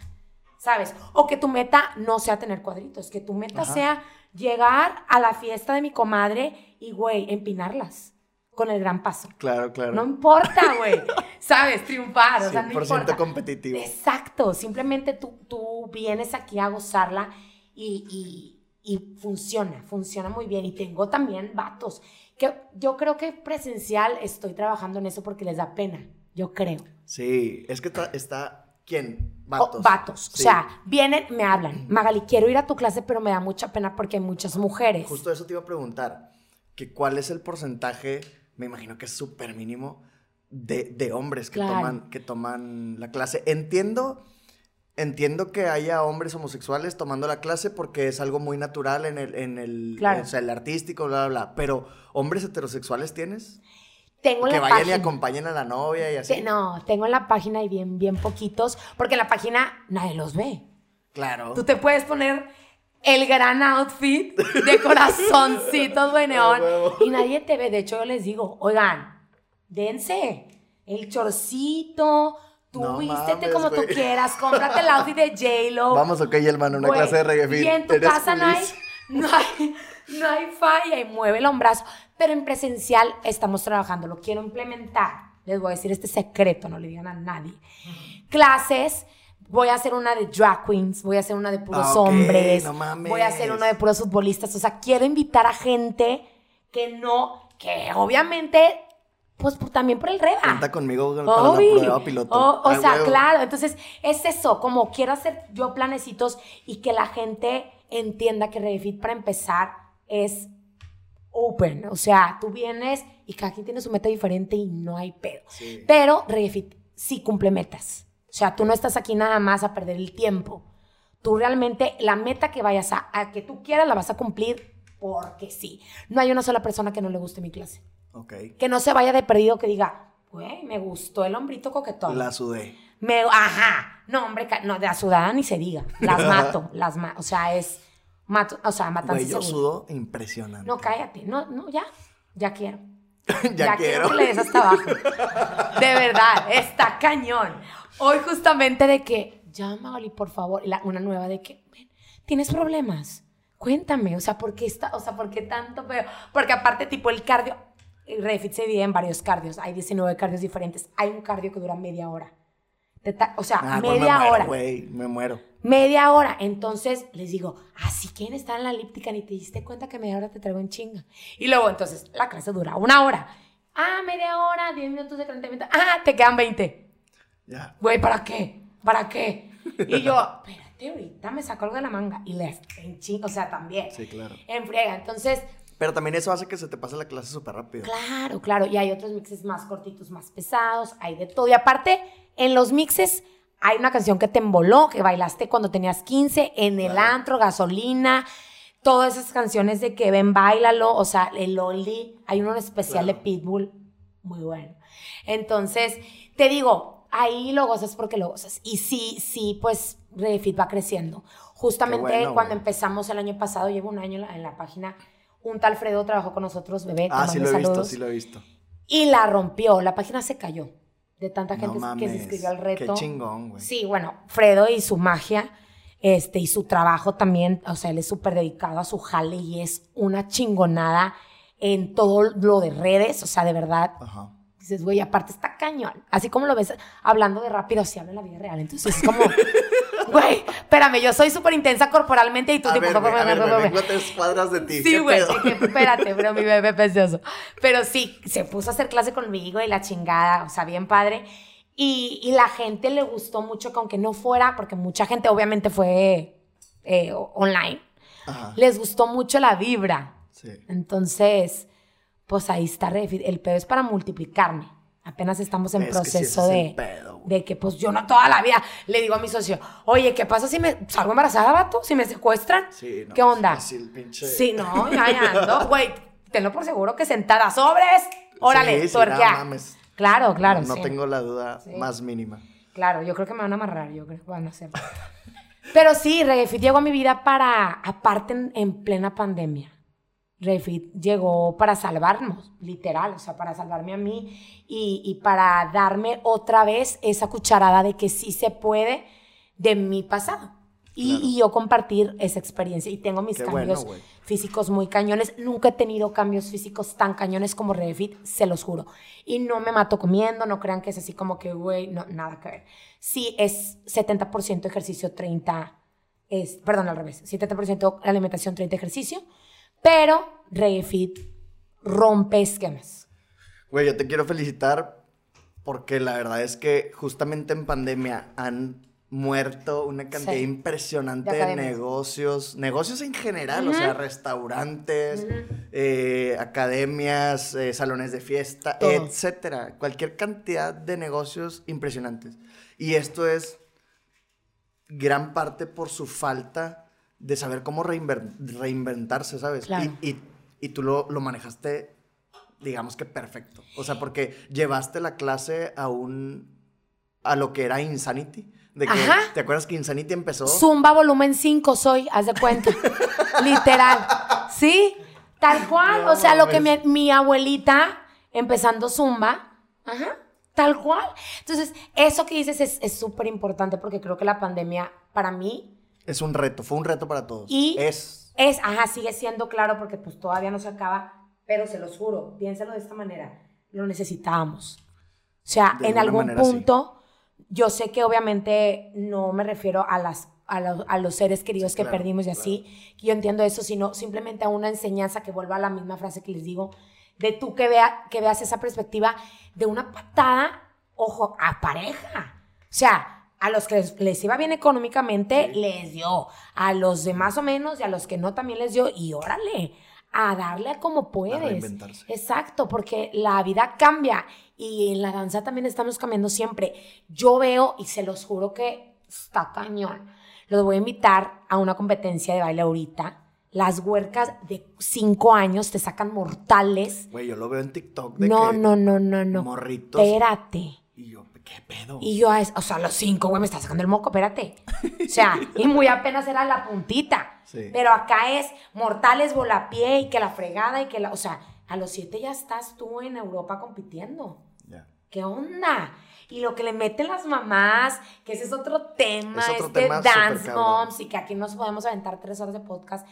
Speaker 2: ¿Sabes? O que tu meta no sea tener cuadritos, que tu meta
Speaker 1: Ajá.
Speaker 2: sea llegar a la fiesta de mi comadre y, güey, empinarlas con el gran paso.
Speaker 1: Claro, claro.
Speaker 2: No importa, güey. [LAUGHS] ¿Sabes? Triunfar. O sea, no
Speaker 1: 100%
Speaker 2: importa.
Speaker 1: competitivo.
Speaker 2: Exacto. Simplemente tú, tú vienes aquí a gozarla y, y- y funciona, funciona muy bien. Y tengo también vatos. Que yo creo que presencial estoy trabajando en eso porque les da pena. Yo creo.
Speaker 1: Sí, es que está, está ¿quién?
Speaker 2: O-
Speaker 1: Vatos.
Speaker 2: O sea, vienen, me hablan. Magali, quiero ir a tu clase, pero me da mucha pena porque hay muchas mujeres.
Speaker 1: Justo eso te iba a preguntar. Que ¿Cuál es el porcentaje, me imagino que es súper mínimo, de, de hombres que,
Speaker 2: Claro.
Speaker 1: toman, que toman la clase? Entiendo, entiendo que haya hombres homosexuales tomando la clase porque es algo muy natural en el, en el,
Speaker 2: Claro.
Speaker 1: o sea, el artístico, bla, bla, bla. Pero, ¿hombres heterosexuales tienes?
Speaker 2: Tengo
Speaker 1: Que
Speaker 2: la
Speaker 1: vayan y
Speaker 2: página.
Speaker 1: acompañen a la novia y así.
Speaker 2: Te- No, tengo en la página y bien, bien poquitos, porque en la página nadie los ve.
Speaker 1: Claro.
Speaker 2: Tú te puedes poner el gran outfit de corazoncitos, [LAUGHS] güey, neón, y nadie te ve. De hecho, yo les digo, oigan, dense. El chorcito, tú
Speaker 1: No
Speaker 2: vístete
Speaker 1: mames,
Speaker 2: como tú
Speaker 1: güey.
Speaker 2: quieras, cómprate el outfit de J-Lo. [LAUGHS]
Speaker 1: Vamos, ok, hermano, una
Speaker 2: Güey,
Speaker 1: clase de reggae.
Speaker 2: Y en tu casa no hay, [LAUGHS] no, hay, no hay falla y mueve el hombrazo. Pero en presencial estamos trabajando, lo quiero implementar. Les voy a decir este secreto, no le digan a nadie. Clases, voy a hacer una de drag queens, voy a hacer una de puros
Speaker 1: Ah,
Speaker 2: hombres,
Speaker 1: no mames.
Speaker 2: voy a hacer una de puros futbolistas. O sea, quiero invitar a gente que no, que obviamente, pues también por el reba.
Speaker 1: Cuenta conmigo para la prueba piloto.
Speaker 2: O, o
Speaker 1: Ah,
Speaker 2: sea,
Speaker 1: huevo.
Speaker 2: claro. Entonces, es eso, como quiero hacer yo planecitos y que la gente entienda que Redefit para empezar es open. O sea, tú vienes y cada quien tiene su meta diferente y no hay pedo.
Speaker 1: Sí.
Speaker 2: Pero Redefit sí cumple metas. O sea, tú no estás aquí nada más a perder el tiempo. Tú realmente, la meta que vayas a, a que tú quieras, la vas a cumplir porque sí. No hay una sola persona que no le guste mi clase.
Speaker 1: Ok.
Speaker 2: Que no se vaya de perdido que diga, güey, me gustó el hombrito coquetón.
Speaker 1: La sudé.
Speaker 2: Me, ajá. No, hombre, no, de la sudada ni se diga. Las [LAUGHS] mato, las mato. O sea, es, mato, o sea, matanza
Speaker 1: Güey, yo sudo impresionante.
Speaker 2: No, cállate. No, no, ya. Ya quiero. [LAUGHS]
Speaker 1: ya, quiero.
Speaker 2: que le des hasta abajo. De verdad, está cañón. Hoy justamente de que, ya Magali, por favor, la- una nueva de que, ¿tienes problemas? Cuéntame, o sea, ¿por qué está, o sea, por qué tanto peor? Porque aparte, tipo, el cardio, el Refit se divide en varios cardios, hay 19 cardios diferentes, hay un cardio que dura media hora. Te O sea,
Speaker 1: Ah, pues
Speaker 2: media
Speaker 1: me
Speaker 2: hora.
Speaker 1: Güey, me muero.
Speaker 2: Media hora. Entonces les digo, así quieren estar en la elíptica, ni te diste cuenta que media hora te traigo en chinga. Y luego, entonces, la clase dura una hora. Ah, media hora, 10 minutos de calentamiento. Ah, te quedan 20.
Speaker 1: Ya.
Speaker 2: Güey, ¿para qué? ¿Para qué? Y yo, espérate, ahorita me saco algo de la manga. Y left, en chinga, o sea, también.
Speaker 1: Sí, claro.
Speaker 2: En friega. Entonces,
Speaker 1: Pero también eso hace que se te pase la clase súper rápido.
Speaker 2: Claro, claro. Y hay otros mixes más cortitos, más pesados, hay de todo. Y aparte, en los mixes hay una canción que te emboló, que bailaste cuando tenías 15, en el
Speaker 1: Claro.
Speaker 2: antro, gasolina, todas esas canciones de que ven, bailalo, o sea, el Only, hay uno especial
Speaker 1: Claro.
Speaker 2: de Pitbull, muy bueno. Entonces, te digo, ahí lo gozas porque lo gozas. Y sí, sí, pues Redefit va creciendo. Justamente
Speaker 1: bueno,
Speaker 2: cuando
Speaker 1: güey.
Speaker 2: empezamos el año pasado, llevo un año en la, en la página, un tal Fredo trabajó con nosotros, bebé,
Speaker 1: Ah, sí lo he visto, sí lo he visto.
Speaker 2: Y la rompió, la página se cayó de tanta
Speaker 1: No
Speaker 2: gente que se inscribió al reto.
Speaker 1: Qué chingón, güey.
Speaker 2: Sí, bueno, Fredo y su magia, este, y su trabajo también, o sea, él es súper dedicado a su jale y es una chingonada en todo lo de redes, o sea, de verdad,
Speaker 1: Ajá.
Speaker 2: dices, güey, aparte está cañón. Así como lo ves hablando de rápido, así habla en la vida real. Entonces es como, [LAUGHS] güey, espérame, yo soy súper intensa corporalmente y tú
Speaker 1: A
Speaker 2: tipo,
Speaker 1: ver,
Speaker 2: "Bebé,
Speaker 1: a ver, me
Speaker 2: bebé".
Speaker 1: vengo tres cuadras de ti.
Speaker 2: Sí,
Speaker 1: ¿qué
Speaker 2: güey, espérate, [LAUGHS] pero mi bebé precioso. Pero sí, se puso a hacer clase conmigo y la chingada, o sea, bien padre. Y, y la gente le gustó mucho que aunque no fuera, porque mucha gente obviamente fue eh, online,
Speaker 1: Ajá.
Speaker 2: les gustó mucho la vibra.
Speaker 1: Sí.
Speaker 2: Entonces, pues ahí está, el pedo es para multiplicarme. Apenas estamos en
Speaker 1: Es que sí,
Speaker 2: proceso de,
Speaker 1: el pedo,
Speaker 2: de que pues yo no toda la vida le digo a mi socio, oye, ¿qué pasa si me salgo embarazada, vato? ¿Si me secuestran?
Speaker 1: Sí, no,
Speaker 2: ¿Qué onda?
Speaker 1: fácil, pinche.
Speaker 2: Sí, no, ya. [LAUGHS] Güey, tenlo por seguro que sentada. ¡Sobres! Órale,
Speaker 1: Sí, sí,
Speaker 2: tuerquea.
Speaker 1: no mames.
Speaker 2: Claro, claro,
Speaker 1: No
Speaker 2: sí.
Speaker 1: tengo la duda
Speaker 2: Sí.
Speaker 1: más mínima.
Speaker 2: Claro, yo creo que me van a amarrar, yo creo que van a hacer. Pero sí, Reggae llegó a mi vida para, aparte en, en plena pandemia. Reggae llegó para salvarnos, literal, o sea, para salvarme a mí y, y para darme otra vez esa cucharada de que sí se puede de mi pasado. Y,
Speaker 1: Claro.
Speaker 2: y yo compartir esa experiencia. Y tengo mis
Speaker 1: Qué
Speaker 2: cambios físicos muy cañones. Nunca he tenido cambios físicos tan cañones como Redefit, se los juro. Y no me mato comiendo, no crean que es así como que, güey, no, nada que ver. Sí, es 70% ejercicio, 30, es, perdón, al revés, 70% alimentación, 30 ejercicio, pero Redefit rompe esquemas.
Speaker 1: Güey, yo te quiero felicitar porque la verdad es que justamente en pandemia han muerto una cantidad
Speaker 2: Sí.
Speaker 1: impresionante
Speaker 2: De
Speaker 1: negocios, negocios en general, o sea, restaurantes, eh, academias, eh, salones de fiesta,
Speaker 2: Todo.
Speaker 1: etcétera. Cualquier cantidad de negocios impresionantes. Y esto es gran parte por su falta de saber cómo reinver- reinventarse, ¿sabes?
Speaker 2: Claro.
Speaker 1: Y, y- y tú lo, lo manejaste, digamos que perfecto. O sea, porque llevaste la clase a un. a lo que era Insanity. De que,
Speaker 2: Ajá.
Speaker 1: ¿Te acuerdas que Insanity empezó?
Speaker 2: Zumba volumen 5 soy, haz de cuenta. [LAUGHS] Literal. ¿Sí? Tal cual.
Speaker 1: No
Speaker 2: o sea, lo que mi, mi abuelita, empezando Zumba, Ajá, tal cual. Entonces, eso que dices es súper importante porque creo que la pandemia, para mí...
Speaker 1: Es un reto, fue un reto para todos.
Speaker 2: Y
Speaker 1: es...
Speaker 2: Es, ajá, sigue siendo claro porque pues todavía no se acaba, pero se los juro, piénselo de esta manera, lo necesitábamos. O sea,
Speaker 1: De
Speaker 2: en algún
Speaker 1: manera, sí.
Speaker 2: punto, yo sé que obviamente no me refiero a las a, los- a los seres queridos
Speaker 1: Sí,
Speaker 2: que
Speaker 1: claro,
Speaker 2: perdimos y así, que yo entiendo eso, sino simplemente a una enseñanza que vuelva a la misma frase que les digo, de tú que, vea, que veas esa perspectiva de una patada, ojo, a pareja. O sea, a los que les, les iba bien económicamente,
Speaker 1: Sí.
Speaker 2: les dio. A los de más o menos y a los que no también les dio. Y órale, a darle a como puedes.
Speaker 1: reinventarse.
Speaker 2: Exacto, porque la vida cambia y en la danza también estamos cambiando siempre. Yo veo, y se los juro que está cañón, los voy a invitar a una competencia de baile ahorita. Las huercas de cinco años te sacan mortales.
Speaker 1: Güey, yo lo veo en TikTok de
Speaker 2: No,
Speaker 1: que
Speaker 2: no, no, no, no.
Speaker 1: morritos.
Speaker 2: Espérate.
Speaker 1: Y yo, ¿qué pedo?
Speaker 2: Y yo, o sea, a los cinco, güey, me está sacando el moco, espérate. O sea, [LAUGHS] y muy apenas era la puntita.
Speaker 1: Sí.
Speaker 2: Pero acá es mortales, volapié y que la fregada y que la. O sea, a los siete ya estás tú en Europa compitiendo.
Speaker 1: Ya.
Speaker 2: ¿Qué onda? Y lo que le meten las mamás, que ese es otro tema,
Speaker 1: Es otro
Speaker 2: este
Speaker 1: tema
Speaker 2: dance moms, y que aquí nos podemos aventar tres horas de podcast,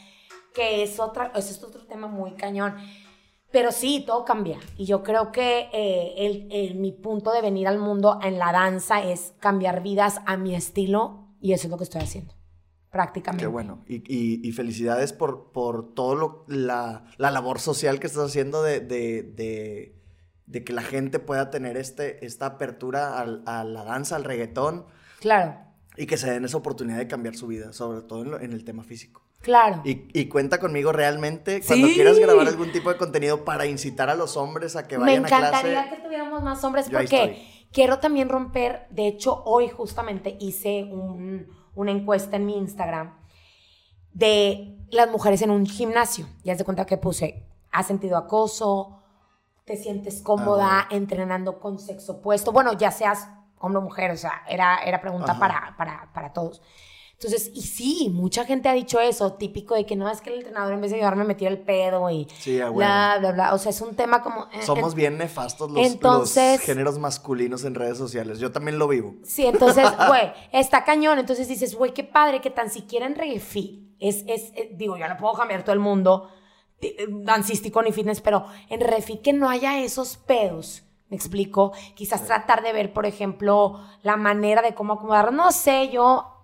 Speaker 2: que es otra, ese es otro tema muy cañón. Pero sí, todo cambia. Y yo creo que eh, el- el- mi punto de venir al mundo en la danza es cambiar vidas a mi estilo, y eso es lo que estoy haciendo, prácticamente.
Speaker 1: Qué bueno. Y, y- y felicidades por, por todo lo, la, la labor social que estás haciendo de, de, de- de que la gente pueda tener este, esta apertura al- a la danza, al reggaetón,
Speaker 2: Claro,
Speaker 1: y que se den esa oportunidad de cambiar su vida, sobre todo en, lo- en el tema físico.
Speaker 2: Claro.
Speaker 1: Y, y cuenta conmigo realmente cuando
Speaker 2: Sí.
Speaker 1: quieras grabar algún tipo de contenido para incitar a los hombres a que
Speaker 2: Me
Speaker 1: vayan a
Speaker 2: encantaría
Speaker 1: clase.
Speaker 2: que tuviéramos más hombres porque quiero también romper, de hecho hoy justamente hice un- una encuesta en mi Instagram de las mujeres en un gimnasio. Ya se cuenta que puse, ¿has sentido acoso? ¿Te sientes cómoda
Speaker 1: Ah,
Speaker 2: entrenando con sexo opuesto? Bueno, ya seas hombre o mujer, o sea, era, era pregunta para, para, para todos. Entonces, y sí, mucha gente ha dicho eso, típico de que no es que el entrenador en vez de ayudarme me tira el pedo y
Speaker 1: Sí,
Speaker 2: bla, bla, bla. O sea, es un tema como... eh,
Speaker 1: Somos
Speaker 2: en-
Speaker 1: bien nefastos los,
Speaker 2: Entonces-
Speaker 1: los géneros masculinos en redes sociales. Yo también lo vivo.
Speaker 2: Sí, entonces, [LAUGHS] güey, está cañón. Entonces dices, güey, qué padre que tan siquiera en reggae es, es, eh, digo, ya lo puedo cambiar todo el mundo, eh, dancístico ni fitness, pero en fit que no haya esos pedos. ¿Me explico? Quizás tratar de ver, por ejemplo, la manera de cómo acomodar. No sé, yo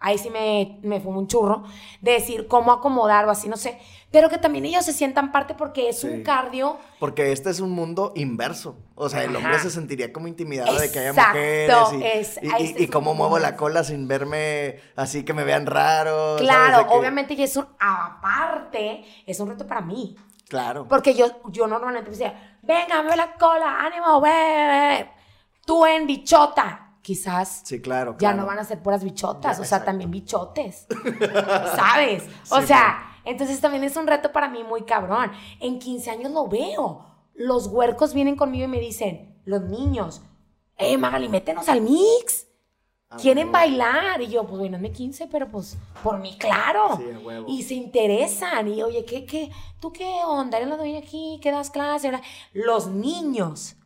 Speaker 2: ahí sí me, me fumo un churro, de decir cómo acomodar o así, no sé. Pero que también ellos se sientan parte porque es
Speaker 1: Sí.
Speaker 2: un cardio.
Speaker 1: Porque este es un mundo inverso. O sea, el hombre se sentiría como intimidado de que haya mujeres y,
Speaker 2: es-
Speaker 1: y,
Speaker 2: a
Speaker 1: y-
Speaker 2: este
Speaker 1: y
Speaker 2: es un
Speaker 1: cómo
Speaker 2: mundo
Speaker 1: muevo la cola sin verme así que me vean raro.
Speaker 2: Claro,
Speaker 1: que-
Speaker 2: obviamente, y es un, aparte, es un reto para mí.
Speaker 1: Claro.
Speaker 2: Porque yo, yo normalmente me decía, venga, me la cola, ánimo, ve". Tú en bichota. Quizás
Speaker 1: Sí, claro.
Speaker 2: ya no van a ser puras bichotas,
Speaker 1: Ya,
Speaker 2: o sea,
Speaker 1: exacto.
Speaker 2: también bichotes. [LAUGHS] ¿Sabes? O
Speaker 1: Sí,
Speaker 2: sea, entonces también es un reto para mí muy cabrón. En 15 años lo veo. Los huercos vienen conmigo y me dicen, los niños, eh, Magali, métenos al mix.
Speaker 1: Ah,
Speaker 2: Quieren bailar. Y yo, pues, bueno, me 15, pero pues, por mí, claro.
Speaker 1: Sí, huevo.
Speaker 2: Y se interesan. Y, oye, ¿qué, qué? ¿Tú qué onda? ¿Eres la dueña aquí? ¿Qué das clase? Los niños.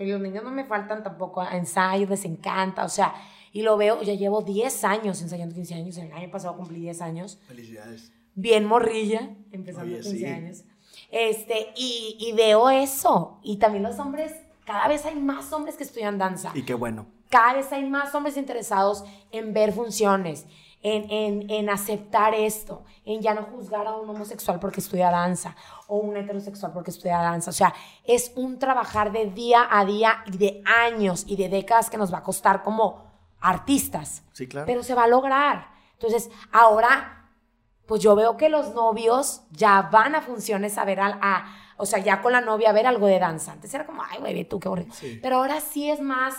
Speaker 2: Los niños no me faltan tampoco a ensayos, les encanta. O sea, y lo veo, ya llevo 10 años ensayando 15 años. El año pasado cumplí 10 años.
Speaker 1: Felicidades.
Speaker 2: Bien morrilla, empezando
Speaker 1: Oye,
Speaker 2: 15
Speaker 1: sí.
Speaker 2: años. Este, y, y veo eso. Y también los hombres, cada vez hay más hombres que estudian danza
Speaker 1: Y qué bueno.
Speaker 2: cada vez hay más hombres interesados en ver funciones, en, en, en aceptar esto, en ya no juzgar a un homosexual porque estudia danza o un heterosexual porque estudia danza. O sea, es un trabajar de día a día y de años y de décadas que nos va a costar como artistas,
Speaker 1: Sí, claro.
Speaker 2: pero se va a lograr. Entonces, ahora, pues yo veo que los novios ya van a funciones a ver al- a, o sea, ya con la novia a ver algo de danza. Antes era como, ay, güey, tú qué horrible.
Speaker 1: Sí.
Speaker 2: Pero ahora sí es más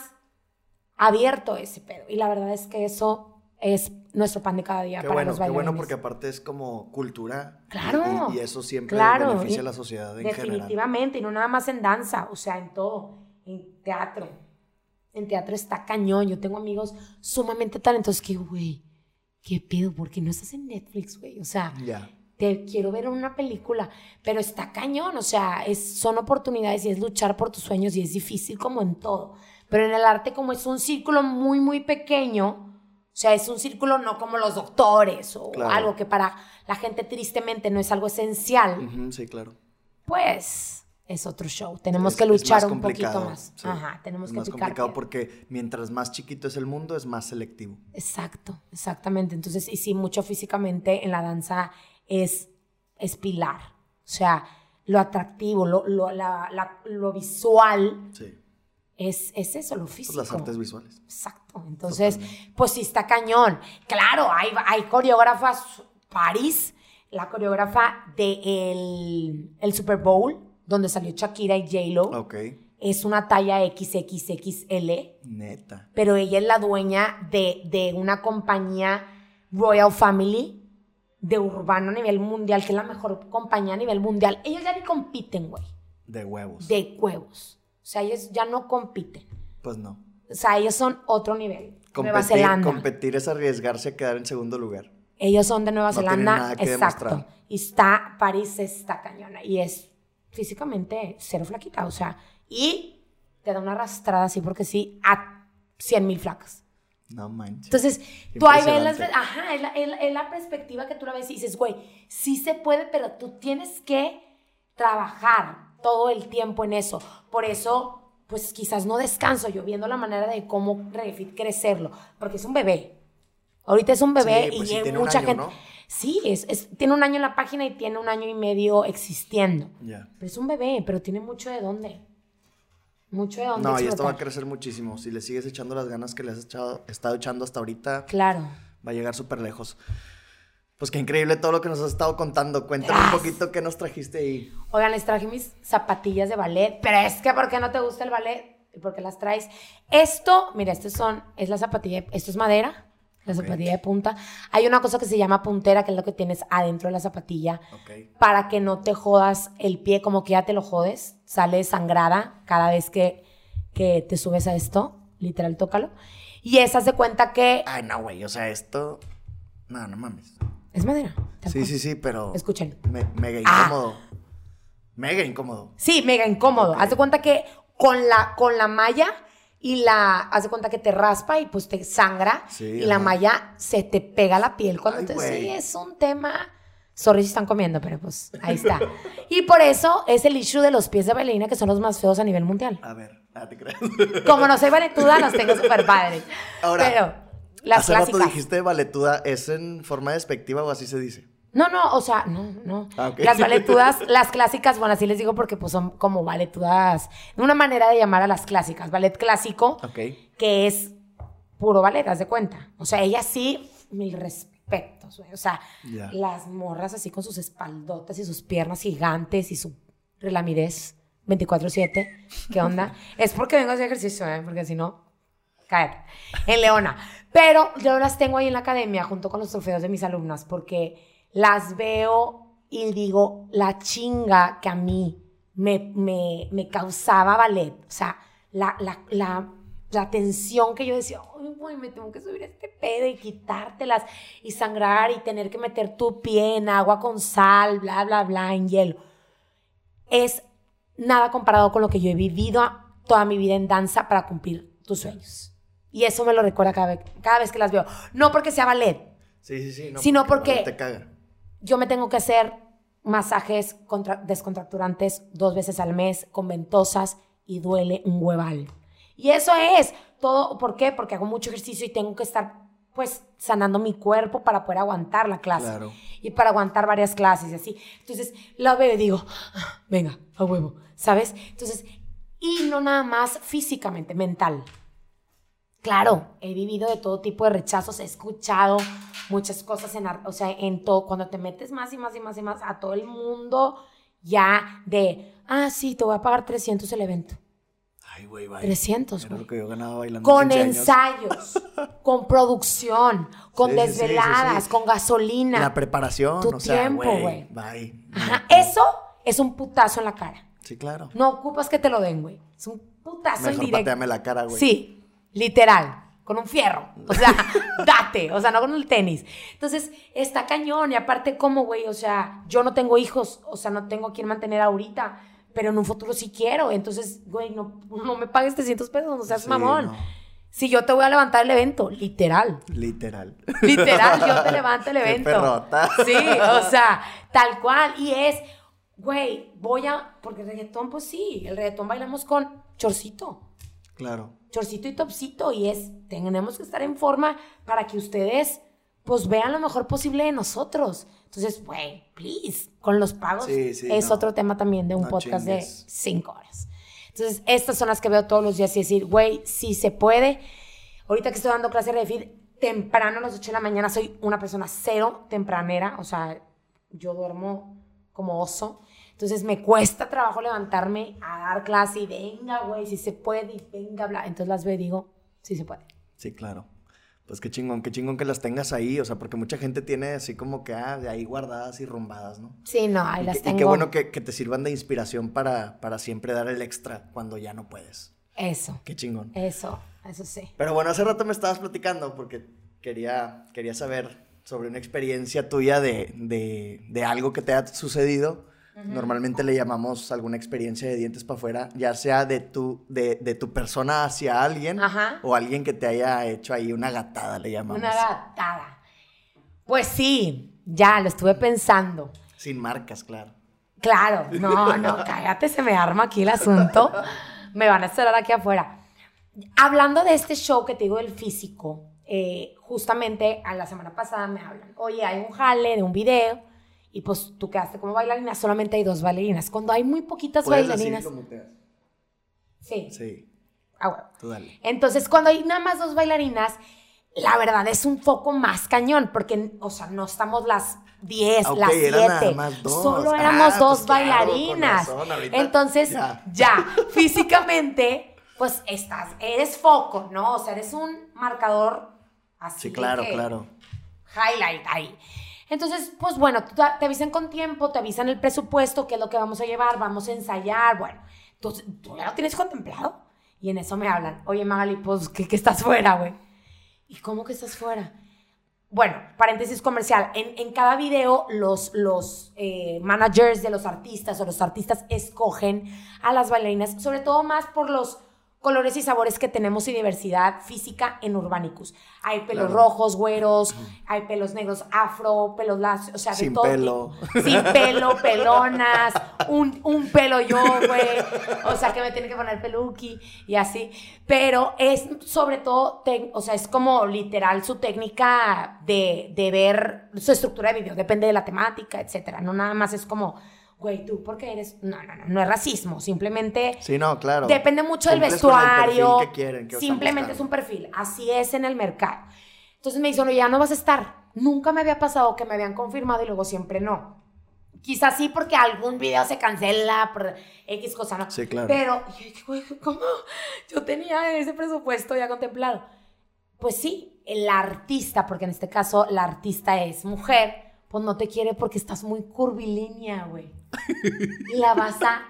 Speaker 2: abierto ese pedo. Y la verdad es que eso es nuestro pan de cada día
Speaker 1: Qué
Speaker 2: para
Speaker 1: bueno,
Speaker 2: los
Speaker 1: qué bueno
Speaker 2: bailarines.
Speaker 1: porque aparte es como cultura.
Speaker 2: Claro.
Speaker 1: Y, y eso siempre
Speaker 2: Claro,
Speaker 1: beneficia a la sociedad en general.
Speaker 2: Definitivamente, y no nada más en danza, o sea, en todo, en teatro. En teatro está cañón. Yo tengo amigos sumamente talentosos que, güey, ¿qué pedo? ¿Por qué no estás en Netflix, güey? O sea,
Speaker 1: Ya.
Speaker 2: te quiero ver en una película, pero está cañón, o sea, es, son oportunidades y es luchar por tus sueños y es difícil como en todo. Pero en el arte como es un círculo muy, muy pequeño, o sea, es un círculo no como los doctores o
Speaker 1: Claro.
Speaker 2: algo que para la gente tristemente no es algo esencial,
Speaker 1: sí, claro.
Speaker 2: pues es otro show. Tenemos
Speaker 1: Es-
Speaker 2: que luchar un poquito más.
Speaker 1: sí.
Speaker 2: Ajá, tenemos
Speaker 1: es
Speaker 2: que
Speaker 1: más
Speaker 2: picar.
Speaker 1: complicado porque mientras más chiquito es el mundo, es más selectivo.
Speaker 2: Exacto, exactamente. Entonces, y sí, mucho físicamente en la danza es, es pilar. O sea, lo atractivo, lo, lo, la- la- lo visual
Speaker 1: Sí.
Speaker 2: es, es eso, lo
Speaker 1: Pues
Speaker 2: físico.
Speaker 1: las artes visuales.
Speaker 2: Exacto. Entonces, pues sí está cañón. Claro, hay, hay coreógrafas, París, la coreógrafa de el, el Super Bowl, donde salió Shakira y J-Lo,
Speaker 1: Ok.
Speaker 2: es una talla XXXL,
Speaker 1: Neta.
Speaker 2: pero ella es la dueña de, de una compañía Royal Family de urbano a nivel mundial, que es la mejor compañía a nivel mundial. Ellos ya ni compiten, güey,
Speaker 1: De huevos.
Speaker 2: de huevos. O sea, ellos ya no compiten.
Speaker 1: Pues no.
Speaker 2: O sea, ellos son otro nivel. Nueva
Speaker 1: Competir,
Speaker 2: Zelanda.
Speaker 1: competir es arriesgarse a quedar en segundo lugar.
Speaker 2: Ellos son de Nueva
Speaker 1: No
Speaker 2: Zelanda.
Speaker 1: nada que
Speaker 2: Exacto.
Speaker 1: demostrar.
Speaker 2: Y está, París está cañona. Y es físicamente cero flaquita. O sea, y te da una arrastrada así porque sí a 100 mil flacas.
Speaker 1: No manches.
Speaker 2: Entonces, tú ahí ves las... Ajá, es la, es la- es la perspectiva que tú la ves y dices, güey, sí se puede, pero tú tienes que trabajar todo el tiempo en eso. Por eso, pues quizás no descanso yo viendo la manera de cómo Refit crecerlo, porque es un bebé. Ahorita es un bebé
Speaker 1: Sí, pues
Speaker 2: y
Speaker 1: tiene un
Speaker 2: mucha
Speaker 1: año,
Speaker 2: gente...
Speaker 1: ¿no?
Speaker 2: Sí, es, es- tiene un año en la página y tiene un año y medio existiendo.
Speaker 1: Ya.
Speaker 2: Pero es un bebé, pero tiene mucho de dónde. Mucho de dónde
Speaker 1: No, y esto va a crecer muchísimo. Si le sigues echando las ganas que le has echado, estado echando hasta ahorita,
Speaker 2: Claro.
Speaker 1: va a llegar súper lejos. Pues qué increíble todo lo que nos has estado contando. Cuéntame un poquito qué nos trajiste ahí.
Speaker 2: Oigan, les traje mis zapatillas de ballet, pero es que ¿por qué no te gusta el ballet? ¿Y por qué las traes? Esto, mira, estos son, es la zapatilla, esto es madera, la zapatilla de punta. Hay una cosa que se llama puntera, que es lo que tienes adentro de la zapatilla,
Speaker 1: Ok.
Speaker 2: para que no te jodas el pie, como que ya te lo jodes, sale sangrada cada vez que, que te subes a esto, literal, tócalo. Y esas de cuenta que
Speaker 1: Ay, no, güey. O sea, esto. No, no mames.
Speaker 2: Es madera.
Speaker 1: Sí, sí, sí, pero.
Speaker 2: Escuchen.
Speaker 1: me- mega
Speaker 2: Ah.
Speaker 1: incómodo. Mega incómodo.
Speaker 2: Sí, mega incómodo.
Speaker 1: Ok.
Speaker 2: Haz de cuenta que con la, con la malla y la. Haz de cuenta que te raspa y pues te sangra.
Speaker 1: Sí,
Speaker 2: y la
Speaker 1: ajá.
Speaker 2: malla se te pega la piel cuando
Speaker 1: Ay,
Speaker 2: te.
Speaker 1: güey.
Speaker 2: Sí, es un tema. Sorry si están comiendo, pero pues ahí está. [LAUGHS] y por eso es el issue de los pies de bailarina que son los más feos a nivel mundial.
Speaker 1: A ver, ah, te creas.
Speaker 2: Como no soy valetuda, los tengo [LAUGHS] súper padres.
Speaker 1: Ahora,
Speaker 2: pero las
Speaker 1: Hace rato
Speaker 2: clásicas.
Speaker 1: dijiste valetuda. ¿Es en forma despectiva o así se dice?
Speaker 2: No, no, o sea, no, no.
Speaker 1: Ah.
Speaker 2: Las valetudas, [LAUGHS] las clásicas, bueno, así les digo porque pues son como valetudas, una manera de llamar a las clásicas. Ballet clásico, que es puro ballet, haz de cuenta. O sea, ella sí, mil respetos, güey. O sea, las morras así con sus espaldotas y sus piernas gigantes y su relamidez 24-7. ¿Qué onda? [LAUGHS] es porque vengo a hacer ejercicio, ¿eh? Porque si no, cállate. En Leona. Pero yo las tengo ahí en la academia junto con los trofeos de mis alumnas porque las veo y digo, la chinga que a mí me, me, me causaba ballet. O sea, la, la, la, la tensión que yo decía, güey, me tengo que subir a este pedo y quitártelas y sangrar y tener que meter tu pie en agua con sal, bla, bla, bla, en hielo. Es nada comparado con lo que yo he vivido toda mi vida en danza para cumplir tus sueños. Y eso me lo recuerda cada vez, cada vez que las veo. No porque sea ballet,
Speaker 1: Sí, sí, sí. No,
Speaker 2: Sino porque-
Speaker 1: ballet Te caga.
Speaker 2: yo me tengo que hacer masajes contra- descontracturantes dos veces al mes con ventosas y duele un hueval. Y eso es todo. ¿Por qué? Porque hago mucho ejercicio y tengo que estar pues sanando mi cuerpo para poder aguantar la clase.
Speaker 1: Claro.
Speaker 2: Y para aguantar varias clases y así. Entonces la veo y digo, "Ah, venga, a huevo, ¿sabes? Entonces, y no nada más físicamente, mental. Claro, he vivido de todo tipo de rechazos, he escuchado muchas cosas en, o sea, en todo, cuando te metes más y más y más y más a todo el mundo ya de, ah, sí, te voy a pagar 300 el evento.
Speaker 1: Ay, güey, vaya.
Speaker 2: 300,
Speaker 1: Era
Speaker 2: güey.
Speaker 1: que yo ganaba bailando.
Speaker 2: Con
Speaker 1: 15 años.
Speaker 2: ensayos, con producción, con
Speaker 1: Sí, sí, sí, sí,
Speaker 2: desveladas, con gasolina.
Speaker 1: La preparación,
Speaker 2: Tu
Speaker 1: o sea,
Speaker 2: tiempo,
Speaker 1: güey. Bye.
Speaker 2: Ajá, eso es un putazo en la cara.
Speaker 1: Sí, claro.
Speaker 2: No ocupas que te lo den, güey. Es un putazo
Speaker 1: Mejor
Speaker 2: indirecto.
Speaker 1: la cara, güey.
Speaker 2: Sí, literal. con un fierro. O sea, [LAUGHS] date, o sea, no con el tenis. Entonces, está cañón. Y aparte, ¿cómo, güey? O sea, yo no tengo hijos, o sea, no tengo a quien mantener ahorita, pero en un futuro sí quiero. Entonces, güey, no, no me pagues 300 pesos, no seas
Speaker 1: Sí,
Speaker 2: mamón.
Speaker 1: no.
Speaker 2: Si yo te voy a levantar el evento, literal.
Speaker 1: Literal.
Speaker 2: Literal, yo te [LAUGHS] levanto el
Speaker 1: Qué
Speaker 2: evento.
Speaker 1: perrota.
Speaker 2: Sí, o sea, tal cual. Y es, güey, voy a. Porque el reggaetón, pues sí, el reggaetón bailamos con chorcito.
Speaker 1: Claro.
Speaker 2: Chorcito y topcito. Y es, tenemos que estar en forma para que ustedes, pues vean lo mejor posible de nosotros. Entonces, güey, please, con los pagos
Speaker 1: Sí, sí,
Speaker 2: es
Speaker 1: no.
Speaker 2: otro tema también de un
Speaker 1: No
Speaker 2: podcast de
Speaker 1: chingues.
Speaker 2: cinco horas. Entonces, estas son las que veo todos los días y decir, güey, si se puede. Ahorita que estoy dando clase de refit temprano a las 8 de la mañana, soy una persona cero tempranera, o sea, yo duermo como oso. Entonces me cuesta trabajo levantarme a dar clase y venga, güey, si se puede, y venga, bla. Entonces las veo y digo, sí se puede.
Speaker 1: Sí, claro. Pues qué chingón, qué chingón que las tengas ahí, o sea, porque mucha gente tiene así como que, ah, de ahí guardadas y rumbadas, ¿no?
Speaker 2: Sí, no, ahí
Speaker 1: Y,
Speaker 2: las
Speaker 1: y
Speaker 2: tengo.
Speaker 1: qué bueno que, que te sirvan de inspiración para, para siempre dar el extra cuando ya no puedes.
Speaker 2: Eso,
Speaker 1: Qué chingón.
Speaker 2: eso, eso sí.
Speaker 1: Pero bueno, hace rato me estabas platicando porque quería, quería saber sobre una experiencia tuya de, de, de algo que te ha sucedido. Normalmente le llamamos alguna experiencia de dientes para afuera, ya sea de tu, de, de tu persona hacia alguien
Speaker 2: Ajá.
Speaker 1: o alguien que te haya hecho ahí una gatada, le llamamos.
Speaker 2: Una gatada. Pues sí, ya lo estuve pensando.
Speaker 1: Sin marcas, claro.
Speaker 2: Claro, [LAUGHS] no, no, cállate, se me arma aquí el asunto. Me van a esperar aquí afuera. Hablando de este show que te digo del físico, eh, justamente a la semana pasada me hablan, oye, hay un jale de un video y pues tú quedaste como bailarina, solamente hay dos bailarinas. Cuando hay muy poquitas
Speaker 1: Puedes
Speaker 2: bailarinas,
Speaker 1: decir como te
Speaker 2: sí,
Speaker 1: Sí,
Speaker 2: ah, bueno.
Speaker 1: tú dale.
Speaker 2: Entonces, cuando hay nada más dos bailarinas, la verdad es un foco más cañón, porque, o sea, no estamos las 10,
Speaker 1: Ah,
Speaker 2: las
Speaker 1: eran
Speaker 2: 7.
Speaker 1: nada más dos.
Speaker 2: Solo
Speaker 1: Ah,
Speaker 2: éramos
Speaker 1: pues
Speaker 2: dos
Speaker 1: claro,
Speaker 2: bailarinas.
Speaker 1: razón,
Speaker 2: Entonces,
Speaker 1: ya.
Speaker 2: ya. físicamente, pues estás, eres foco, ¿no? O sea, eres un marcador así.
Speaker 1: Sí, claro,
Speaker 2: que-
Speaker 1: claro.
Speaker 2: highlight ahí. Entonces, pues bueno, te avisan con tiempo, te avisan el presupuesto, qué es lo que vamos a llevar, vamos a ensayar, bueno, entonces tú ya lo tienes contemplado. Y en eso me hablan, oye Magali, pues que, que estás fuera, güey. ¿Y cómo que estás fuera? Bueno, paréntesis comercial, en, cada video los, los eh, managers de los artistas o los artistas escogen a las bailarinas, sobre todo más por los colores y sabores que tenemos y diversidad física en Urbanicus. Hay pelos
Speaker 1: Claro.
Speaker 2: rojos, güeros, hay pelos negros afro, pelos lacios, o sea, de
Speaker 1: Sin
Speaker 2: todo
Speaker 1: pelo.
Speaker 2: Sin pelo, pelonas, un, un pelo yo, güey. O sea, que me tiene que poner peluqui y así. Pero es sobre todo, o sea, es como literal su técnica de, de ver su estructura de video. Depende de la temática, etcétera. No nada más es como, güey, tú, ¿por qué eres? No, no, no, no es racismo. Simplemente
Speaker 1: Sí, no, claro.
Speaker 2: Depende mucho del vestuario.
Speaker 1: que quieren, que
Speaker 2: Simplemente es un perfil. Así es en el mercado. Entonces me dicen, oye, ya no vas a estar. Nunca me había pasado que me habían confirmado y luego siempre no. Quizás sí porque algún video se cancela por X cosa, ¿no?
Speaker 1: Sí, claro.
Speaker 2: Pero, güey, ¿cómo? Yo tenía ese presupuesto ya contemplado. Pues sí, el artista, porque en este caso la artista es mujer, pues no te quiere porque estás muy curvilínea, güey. La vas a,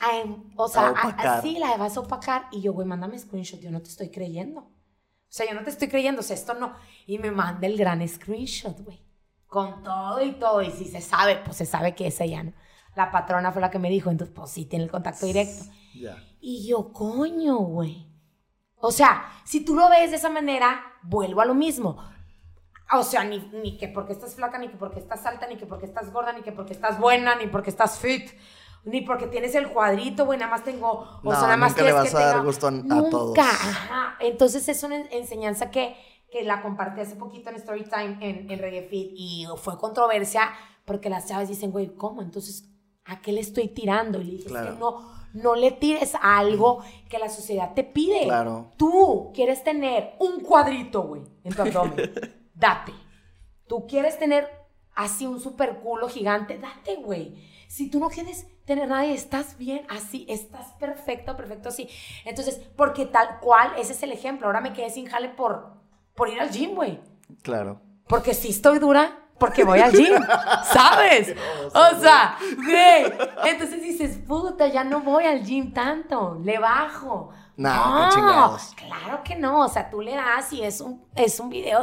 Speaker 2: a em- o sea,
Speaker 1: A
Speaker 2: a- sí, la vas a opacar. Y yo, güey, mándame screenshot, yo no te estoy creyendo. O sea, yo no te estoy creyendo, o sea, esto no. Y me manda el gran screenshot, güey. Con todo y todo. Y si se sabe, pues se sabe que es ella, ¿no? La patrona fue la que me dijo, entonces, pues sí, tiene el contacto directo.
Speaker 1: Ya.
Speaker 2: Y yo, coño, güey. O sea, si tú lo ves de esa manera, vuelvo a lo mismo. O sea, ni, ni que porque estás flaca, ni que porque estás alta, ni que porque estás gorda, ni que porque estás buena, ni porque estás fit, ni porque tienes el cuadrito, güey, nada más tengo... O
Speaker 1: No,
Speaker 2: sea, nada más
Speaker 1: nunca le vas
Speaker 2: que
Speaker 1: a dar gusto a-
Speaker 2: Nunca,
Speaker 1: todos.
Speaker 2: ajá. Entonces es una en- enseñanza que, que la compartí hace poquito en Storytime en, en Reggae Fit y fue controversia porque las chavas dicen, güey, ¿cómo? Entonces, ¿a qué le estoy tirando? Y le dije, es
Speaker 1: Claro.
Speaker 2: que no, no le tires a algo que la sociedad te pide.
Speaker 1: Claro.
Speaker 2: Tú quieres tener un cuadrito, güey, en tu abdomen. [LAUGHS] Date. Tú quieres tener así un super culo gigante, date, güey. Si tú no quieres tener nada y estás bien así, estás perfecto, perfecto así. Entonces, porque tal cual, ese es el ejemplo. Ahora me quedé sin jale por, por ir al gym, güey.
Speaker 1: Claro.
Speaker 2: Porque si estoy dura, porque voy al gym, [LAUGHS] ¿sabes? O sea, güey. Entonces dices, puta, ya no voy al gym tanto, le bajo.
Speaker 1: Nah, qué chingados.
Speaker 2: Claro que no. O sea, tú le das y es un, es un video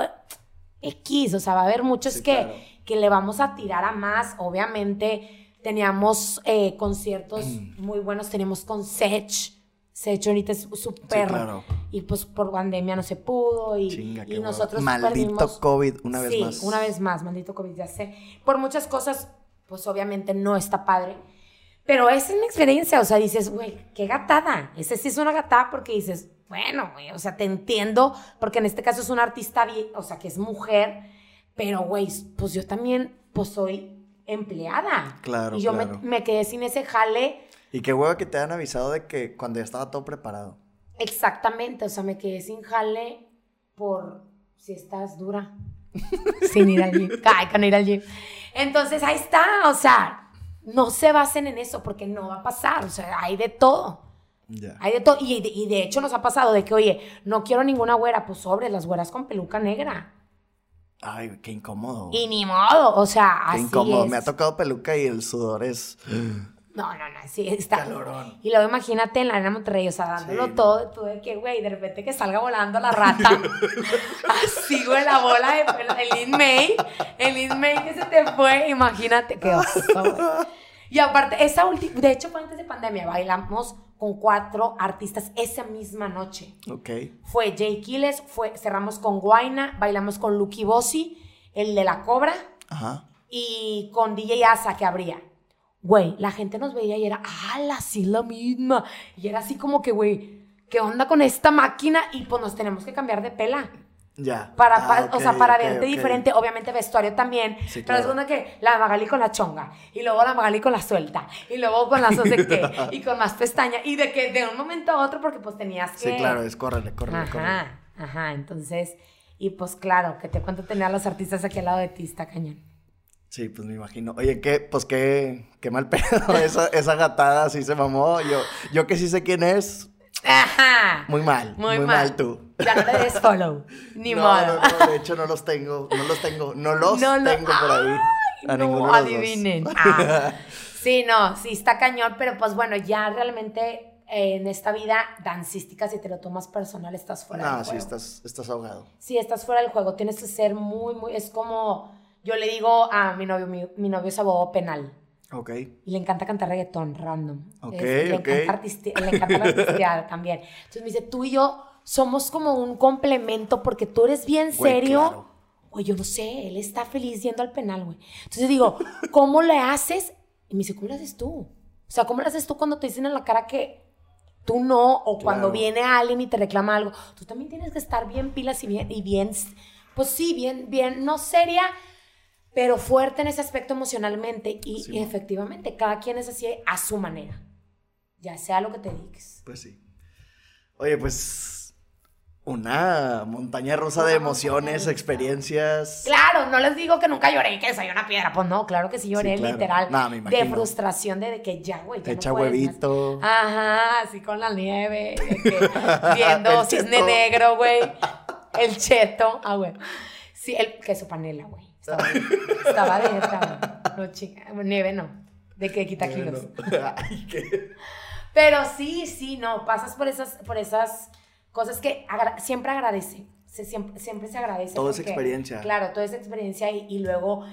Speaker 2: X. O sea, va a haber muchos
Speaker 1: Sí,
Speaker 2: que,
Speaker 1: claro.
Speaker 2: que le vamos a tirar a más. Obviamente, teníamos eh, conciertos muy buenos. Teníamos con Sech. Sech ahorita es súper.
Speaker 1: claro.
Speaker 2: Y pues por pandemia no se pudo. Y,
Speaker 1: Chinga,
Speaker 2: y nosotros
Speaker 1: Maldito
Speaker 2: perdimos-
Speaker 1: COVID, una vez
Speaker 2: sí,
Speaker 1: más.
Speaker 2: una vez más, maldito COVID, ya sé. Por muchas cosas, pues obviamente no está padre. Pero esa es mi experiencia, o sea, dices, güey, qué gatada. Ese sí es una gatada porque dices, bueno, güey, o sea, te entiendo, porque en este caso es una artista, o sea, que es mujer, pero, güey, pues yo también, pues soy empleada.
Speaker 1: Claro,
Speaker 2: Y yo me-
Speaker 1: claro.
Speaker 2: me, quedé sin ese jale
Speaker 1: Y qué huevo que te han avisado de que cuando ya estaba todo preparado.
Speaker 2: exactamente, o sea, me quedé sin jale por si estás dura. [LAUGHS] sin ir al gym. Ay, con ir al gym. Entonces, ahí está, o sea, no se basen en eso porque no va a pasar, o sea, hay de todo.
Speaker 1: Ya.
Speaker 2: Hay de todo. Y, de- y de hecho nos ha pasado de que, oye, no quiero ninguna güera, pues sobre las güeras con peluca negra.
Speaker 1: Ay, qué incómodo.
Speaker 2: Y ni modo, o sea,
Speaker 1: Qué
Speaker 2: así
Speaker 1: incómodo.
Speaker 2: es.
Speaker 1: Me ha tocado peluca y el sudor es.
Speaker 2: No, no, no, sí, está.
Speaker 1: Calorón.
Speaker 2: Y luego imagínate en la arena Monterrey, o sea, dándolo
Speaker 1: Sí,
Speaker 2: todo, tú de que, güey, de repente que salga volando la rata. [LAUGHS] Así, güey, la bola de pelo, el Lin May, el Lin May que se te fue, imagínate qué oso, güey. Y aparte, esa última, de hecho fue antes de pandemia, bailamos con cuatro artistas esa misma noche.
Speaker 1: Ok.
Speaker 2: Fue Jay Quiles, fue, cerramos con Guaina, bailamos con Lucky Bossi, el de la Cobra,
Speaker 1: Ajá.
Speaker 2: y con DJ Asa que abría. Güey, la gente nos veía y era, ¡ala, sí la misma! Y era así como que, güey, ¿qué onda con esta máquina? Y pues nos tenemos que cambiar de pela.
Speaker 1: Ya.
Speaker 2: Para,
Speaker 1: Ah,
Speaker 2: o sea, para verte diferente, obviamente vestuario también.
Speaker 1: Sí,
Speaker 2: Pero es
Speaker 1: claro.
Speaker 2: una que la Magali con la chonga, y luego la Magali con la suelta, y luego con las no sé qué, [LAUGHS] y con más pestaña, y de que de un momento a otro, porque pues tenías que...
Speaker 1: Sí, claro, es córrele, córrele, córrele.
Speaker 2: Ajá, ajá, entonces, y pues claro, que te cuento tener a los artistas aquí al lado de ti, está cañón.
Speaker 1: Sí, pues me imagino. Oye, qué, pues qué, qué mal [LAUGHS] pedo. Esa, esa gatada sí se mamó. Yo, yo que sí sé quién es,
Speaker 2: Ajá.
Speaker 1: muy mal.
Speaker 2: Muy,
Speaker 1: Muy,
Speaker 2: mal.
Speaker 1: mal. tú.
Speaker 2: Ya [LAUGHS] no le des follow, ni
Speaker 1: no,
Speaker 2: modo.
Speaker 1: No, no, de hecho no los tengo, no los tengo, no los
Speaker 2: No lo-
Speaker 1: tengo por ahí. A
Speaker 2: no,
Speaker 1: ninguno de los dos.
Speaker 2: adivinen. [LAUGHS] Ah. Sí, no, sí está cañón, pero pues bueno, ya realmente eh, en esta vida dancística, si te lo tomas personal, estás fuera
Speaker 1: No,
Speaker 2: del
Speaker 1: sí,
Speaker 2: juego.
Speaker 1: estás, estás ahogado.
Speaker 2: Sí, estás fuera del juego. Tienes que ser muy, muy. Es como. Yo le digo a mi novio, mi, mi novio es abogado penal.
Speaker 1: Ok.
Speaker 2: Y le encanta cantar reggaetón random.
Speaker 1: Ok,
Speaker 2: Es- le,
Speaker 1: ok.
Speaker 2: Encanta le encanta la artisteada [LAUGHS] también. Entonces me dice, tú y yo somos como un complemento porque tú eres bien
Speaker 1: Güey,
Speaker 2: serio.
Speaker 1: claro.
Speaker 2: Güey, yo no sé, él está feliz yendo al penal, güey. Entonces digo, ¿cómo le haces? Y me dice, ¿cómo le haces tú? O sea, ¿cómo le haces tú cuando te dicen en la cara que tú no? O cuando
Speaker 1: Claro.
Speaker 2: viene alguien y te reclama algo. Tú también tienes que estar bien pilas y bien, y bien, pues sí, bien, bien, no seria, pero fuerte en ese aspecto emocionalmente. Y,
Speaker 1: Sí,
Speaker 2: y
Speaker 1: mo.
Speaker 2: efectivamente, cada quien es así a su manera. Ya sea lo que te dediques.
Speaker 1: Pues sí. Oye, pues una montaña rusa
Speaker 2: Una
Speaker 1: de emociones,
Speaker 2: rusa.
Speaker 1: experiencias.
Speaker 2: Claro, no les digo que nunca lloré y que soy una piedra. Pues no, claro que sí lloré,
Speaker 1: Sí, claro.
Speaker 2: literal.
Speaker 1: Me
Speaker 2: de frustración de, de que ya, güey, ya
Speaker 1: Echa
Speaker 2: no puedes más.
Speaker 1: huevito.
Speaker 2: Ajá, así con la nieve, que [LAUGHS] viendo cisne negro, güey. El cheto, ah, güey. Sí, el queso panela, güey. Estaba, estaba de güey. No, chica, nieve no, de que quita kilos. [LAUGHS]
Speaker 1: Ay, qué-
Speaker 2: Pero sí, sí, no, pasas por esas, por esas cosas que agra- siempre agradece. Se, siempre, siempre se agradece.
Speaker 1: Todo es
Speaker 2: porque,
Speaker 1: experiencia.
Speaker 2: Claro, toda esa experiencia y, y luego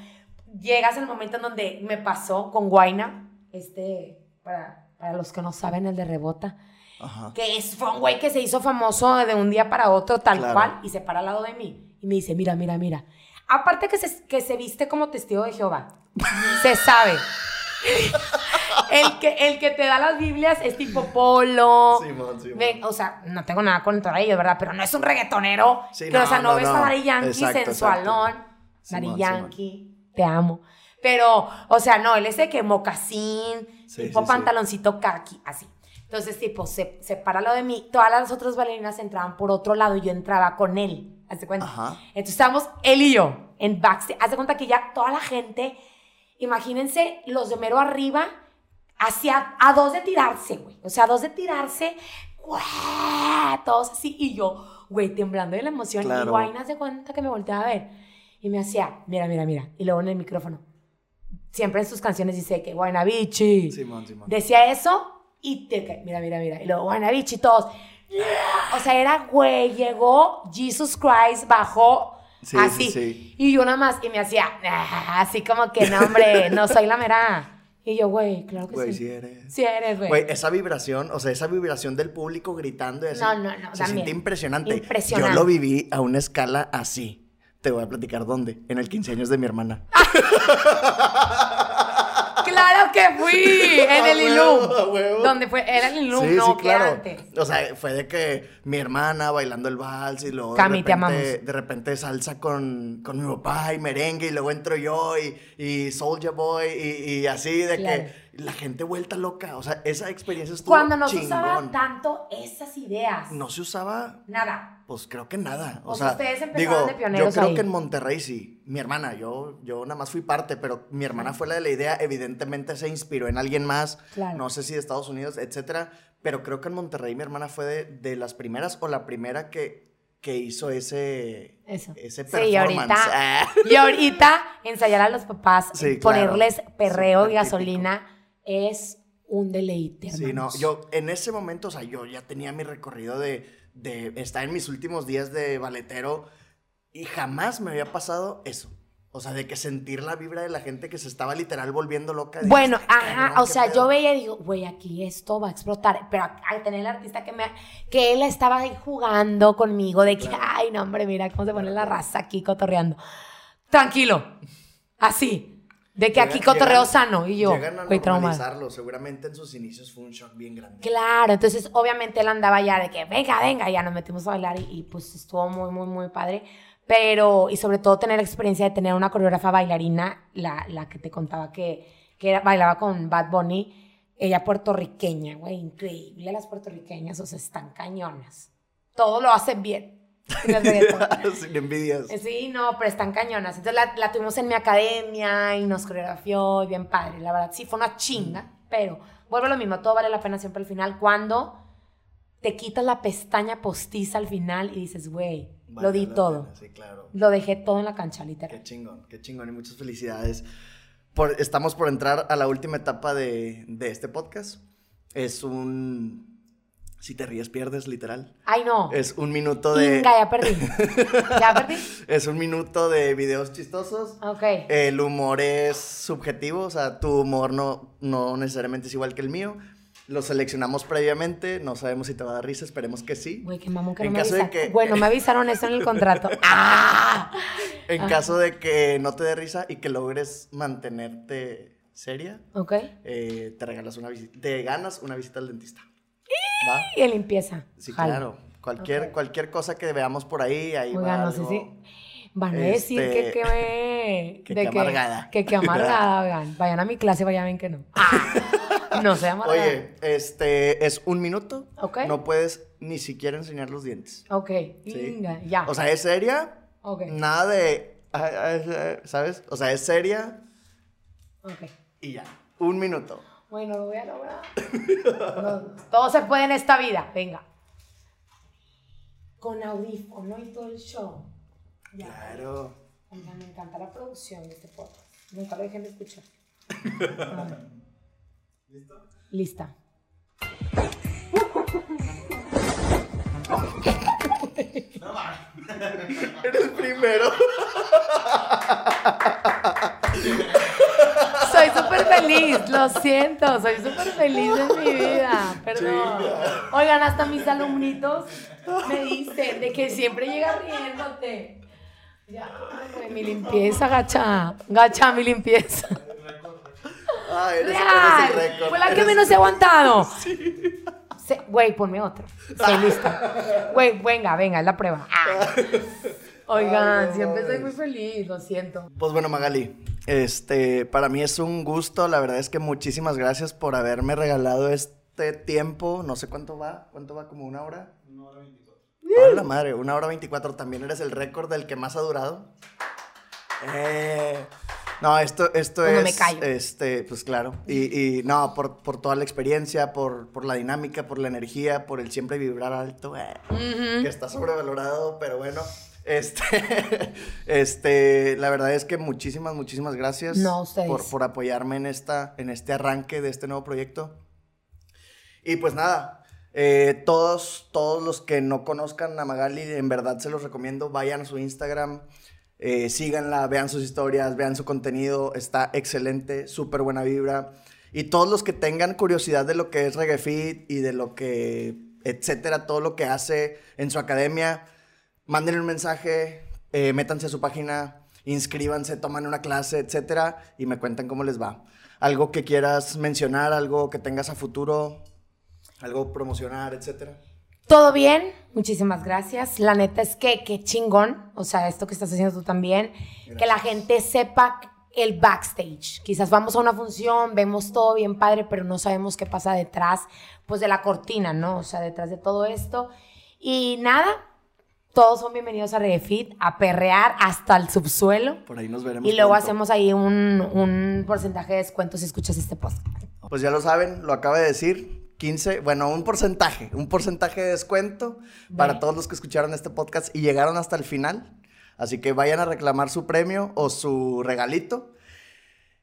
Speaker 2: llegas al momento en donde me pasó con Guaina, este, para, para los que no saben, el de Rebota,
Speaker 1: Ajá.
Speaker 2: que es, fue un güey que se hizo famoso de un día para otro, tal
Speaker 1: Claro.
Speaker 2: cual, y se para al lado de mí y me dice, mira, mira, mira. Aparte que se, que se viste como testigo de Jehová, se sabe. El que, el que te da las Biblias es tipo polo.
Speaker 1: Simón, Simón.
Speaker 2: Ve, o sea, no tengo nada contra ellos, ¿verdad? Pero no es un reggaetonero.
Speaker 1: Sí,
Speaker 2: que,
Speaker 1: no,
Speaker 2: o sea, no,
Speaker 1: no,
Speaker 2: ves
Speaker 1: no.
Speaker 2: a Daddy Yankee
Speaker 1: Exacto,
Speaker 2: sensualón.
Speaker 1: exacto.
Speaker 2: Daddy
Speaker 1: Simón,
Speaker 2: Yankee, te amo. Pero, o sea, no, él es de que mocasín,
Speaker 1: Sí,
Speaker 2: tipo
Speaker 1: sí, sí.
Speaker 2: pantaloncito kaki, así. Entonces, tipo, se, se para al lado de mí. Todas las otras bailarinas entraban por otro lado y yo entraba con él. ¿Haz de cuenta?
Speaker 1: Ajá.
Speaker 2: Entonces estábamos él y yo en backstage. Haz de cuenta que ya toda la gente, imagínense los de mero arriba, hacia a dos de tirarse, güey. O sea, a dos de tirarse, güey, todos así. Y yo, güey, temblando de la emoción. Y
Speaker 1: Claro.
Speaker 2: Guayna se cuenta que me volteaba a ver. Y me hacía, mira, mira, mira. Y luego en el micrófono. Siempre en sus canciones dice que Guayna Bichi.
Speaker 1: Simón, Simón.
Speaker 2: Decía eso y te mira, mira, mira. Y luego Guayna Bichi, todos. O sea, era, güey, llegó Jesus Christ, bajó
Speaker 1: Sí,
Speaker 2: así.
Speaker 1: sí, sí.
Speaker 2: Y yo nada más, y me hacía, "Ah", así como que, no, hombre, no soy la mera. Y yo, güey, claro que
Speaker 1: Güey,
Speaker 2: sí.
Speaker 1: sí eres.
Speaker 2: Sí eres, güey.
Speaker 1: Güey, esa vibración, o sea, esa vibración del público gritando y así.
Speaker 2: No, no, no,
Speaker 1: Se siente impresionante.
Speaker 2: Impresionante.
Speaker 1: Yo lo viví a una escala así. Te voy a platicar dónde. En el 15 años de mi hermana. [LAUGHS]
Speaker 2: Que fui, [LAUGHS] en el Ilum. ¿Dónde fue? Era el Ilum,
Speaker 1: sí,
Speaker 2: no,
Speaker 1: sí,
Speaker 2: que
Speaker 1: claro.
Speaker 2: antes.
Speaker 1: O sea, fue de que mi hermana bailando el vals y luego
Speaker 2: Cami,
Speaker 1: de,
Speaker 2: te
Speaker 1: repente,
Speaker 2: amamos.
Speaker 1: de repente salsa con, con mi papá y merengue y luego entro yo y, y Soulja Boy y, y así de
Speaker 2: Claro.
Speaker 1: que la gente vuelta loca. O sea, esa experiencia estuvo
Speaker 2: Cuando no se
Speaker 1: chingón.
Speaker 2: usaba tanto esas ideas.
Speaker 1: No se usaba
Speaker 2: Nada.
Speaker 1: Pues creo que nada. O,
Speaker 2: O sea,
Speaker 1: sea,
Speaker 2: ustedes empezaron
Speaker 1: digo,
Speaker 2: de pioneros
Speaker 1: yo creo
Speaker 2: ahí.
Speaker 1: que en Monterrey sí. Mi hermana, yo, yo nada más fui parte, pero mi hermana fue la de la idea. Evidentemente se inspiró en alguien más.
Speaker 2: Claro.
Speaker 1: No sé si de Estados Unidos, etcétera. Pero creo que en Monterrey mi hermana fue de, de las primeras o la primera que, que hizo ese,
Speaker 2: Eso.
Speaker 1: ese
Speaker 2: Sí, y
Speaker 1: performance.
Speaker 2: ahorita,
Speaker 1: Ah.
Speaker 2: y ahorita ensayar a los papás,
Speaker 1: Sí, claro.
Speaker 2: ponerles perreo
Speaker 1: Súper
Speaker 2: y gasolina es un deleite.
Speaker 1: Sí, no,
Speaker 2: hermanos.
Speaker 1: yo en ese momento, o sea, yo ya tenía mi recorrido de, de estar en mis últimos días de baletero y jamás me había pasado eso. O sea, de que sentir la vibra de la gente que se estaba literal volviendo loca. Dices,
Speaker 2: Bueno,
Speaker 1: "Ay,
Speaker 2: ajá, o sea,
Speaker 1: pedo".
Speaker 2: yo veía y digo, güey, aquí esto va a explotar. Pero al tener el artista que me, que él estaba ahí jugando conmigo, de que,
Speaker 1: Claro.
Speaker 2: ay, no, hombre, mira cómo se pone la raza aquí cotorreando. Tranquilo, así, de que aquí cotorreo
Speaker 1: llegan-
Speaker 2: sano. Y yo,
Speaker 1: Llegan a normalizarlo. Seguramente en sus inicios fue un shock bien grande.
Speaker 2: Claro, entonces obviamente él andaba ya de que venga, venga, ya nos metimos a bailar y, y, pues estuvo muy, muy, muy padre. Pero, y sobre todo tener la experiencia de tener una coreógrafa bailarina, la, la que te contaba que, que era- bailaba con Bad Bunny, ella puertorriqueña, güey, increíble las puertorriqueñas, o sea, están cañonas. Todo lo hacen bien.
Speaker 1: Sin [LAUGHS] envidias.
Speaker 2: Sí, no, pero están cañonas. Entonces la, la tuvimos en mi academia y nos coreografió y bien padre. La verdad, sí, fue una chinga, pero vuelve a lo mismo. Todo vale la pena siempre al final. Cuando te quitas la pestaña postiza al final y dices, güey, lo di todo.
Speaker 1: pena, Sí, claro.
Speaker 2: Lo dejé todo en la cancha, literal.
Speaker 1: Qué chingón, qué chingón y muchas felicidades. Por, estamos por entrar a la última etapa de, de este podcast. Es un... Si te ríes, pierdes, literal.
Speaker 2: Ay, no.
Speaker 1: Es un minuto de...
Speaker 2: Inga, ya perdí. [LAUGHS] ¿Ya perdí?
Speaker 1: Es un minuto de videos chistosos.
Speaker 2: Ok.
Speaker 1: El humor es subjetivo, o sea, tu humor no, no necesariamente es igual que el mío. Lo seleccionamos previamente, no sabemos si te va a dar risa, esperemos que sí.
Speaker 2: Güey, qué mamón que no
Speaker 1: En
Speaker 2: me
Speaker 1: caso de que-
Speaker 2: Bueno, me [LAUGHS] avisaron eso en el contrato. [LAUGHS] ¡Ah! [LAUGHS]
Speaker 1: En caso de que no te dé risa y que logres mantenerte seria,
Speaker 2: Ok.
Speaker 1: eh, te regalas una visita, te ganas una visita al dentista. ¿Va?
Speaker 2: Y en limpieza.
Speaker 1: Sí, claro. Cualquier, cualquier cosa que veamos por ahí, ahí va
Speaker 2: no sé
Speaker 1: algo.
Speaker 2: si. Van a decir
Speaker 1: Este,
Speaker 2: que que
Speaker 1: que
Speaker 2: de
Speaker 1: amargada.
Speaker 2: Que que amargada, [LAUGHS] oigan. Vayan a mi clase, vayan ven que no. Ah, [LAUGHS] no sea amargada.
Speaker 1: Oye, este es un minuto.
Speaker 2: Ok.
Speaker 1: No puedes ni siquiera enseñar los dientes.
Speaker 2: Ok,
Speaker 1: Sí.
Speaker 2: venga, ya.
Speaker 1: O sea, es seria.
Speaker 2: ok,
Speaker 1: Nada de. ay, ay, ay, ¿Sabes? O sea, es seria
Speaker 2: ok.
Speaker 1: y ya. Un minuto.
Speaker 2: Bueno, lo voy a lograr. No, todo se puede en esta vida, venga. Con audífono y todo el show. Ya.
Speaker 1: Claro.
Speaker 2: Oigan, me encanta la producción de este podcast. Nunca lo dejen de escuchar. [LAUGHS] ¿Listo? Lista.
Speaker 1: Eres primero.
Speaker 2: Soy súper feliz, lo siento, soy súper feliz en mi vida, perdón. Oigan, hasta mis alumnitos me dicen de que siempre llegas riéndote. Ya, mi limpieza, gacha, gacha, mi limpieza.
Speaker 1: Ah, eres,
Speaker 2: Real, fue la que
Speaker 1: Eres-
Speaker 2: menos he aguantado. [LAUGHS] Se- Güey, ponme otro. Estoy lista. Güey, venga, venga, es la prueba. Ah. [LAUGHS] Oigan,
Speaker 1: Ay,
Speaker 2: siempre soy muy feliz, lo siento.
Speaker 1: Pues bueno, Magali, este, para mí es un gusto. La verdad es que muchísimas gracias por haberme regalado este tiempo. No sé cuánto va. ¿Cuánto va? ¿Como una hora? Una hora veinticuatro. La madre! Una hora veinticuatro. También eres el récord del que más ha durado. Eh, no, esto, esto
Speaker 2: Cuando
Speaker 1: es.
Speaker 2: me callo.
Speaker 1: Este, pues claro. Y, y no, por, por toda la experiencia, por, por la dinámica, por la energía, por el siempre vibrar alto. eh, que está sobrevalorado, pero bueno. Este, [LAUGHS] este, la verdad es que muchísimas, muchísimas gracias
Speaker 2: No,
Speaker 1: por, por apoyarme en, esta, en este arranque de este nuevo proyecto. Y pues nada, Eh, todos, todos los que no conozcan a Magali, en verdad se los recomiendo. Vayan a su Instagram, eh, síganla, vean sus historias, vean su contenido. Está excelente, súper buena vibra. Y todos los que tengan curiosidad de lo que es Reggae Fit y de lo que, etcétera, todo lo que hace en su academia, mándenle un mensaje, eh, métanse a su página, inscríbanse, toman una clase, etcétera, y me cuentan cómo les va. Algo que quieras mencionar, algo que tengas a futuro, algo promocionar, etcétera.
Speaker 2: Todo bien, muchísimas gracias. La neta es que qué chingón, o sea, esto que estás haciendo tú también, que la gente sepa el backstage. Quizás vamos a una función, vemos todo bien padre, pero no sabemos qué pasa detrás, pues de la cortina, ¿no? O sea, detrás de todo esto. Y nada, todos son bienvenidos a Redefit, a perrear hasta el subsuelo.
Speaker 1: Por ahí nos veremos.
Speaker 2: Y luego
Speaker 1: pronto.
Speaker 2: hacemos ahí un, un porcentaje de descuento si escuchas este post.
Speaker 1: Pues ya lo saben, lo acaba de decir. 15, bueno, un porcentaje, un porcentaje de descuento para todos los que escucharon este podcast y llegaron hasta el final. Así que vayan a reclamar su premio o su regalito.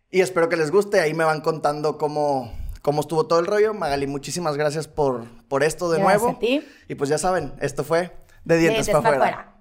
Speaker 1: Y espero que les guste. Ahí me van contando cómo, cómo estuvo todo el rollo. Magali, muchísimas gracias por, por esto de
Speaker 2: Gracias
Speaker 1: nuevo.
Speaker 2: a ti.
Speaker 1: Y pues ya saben, esto fue De Dientes,
Speaker 2: Dientes
Speaker 1: para
Speaker 2: pa'
Speaker 1: afuera.
Speaker 2: afuera.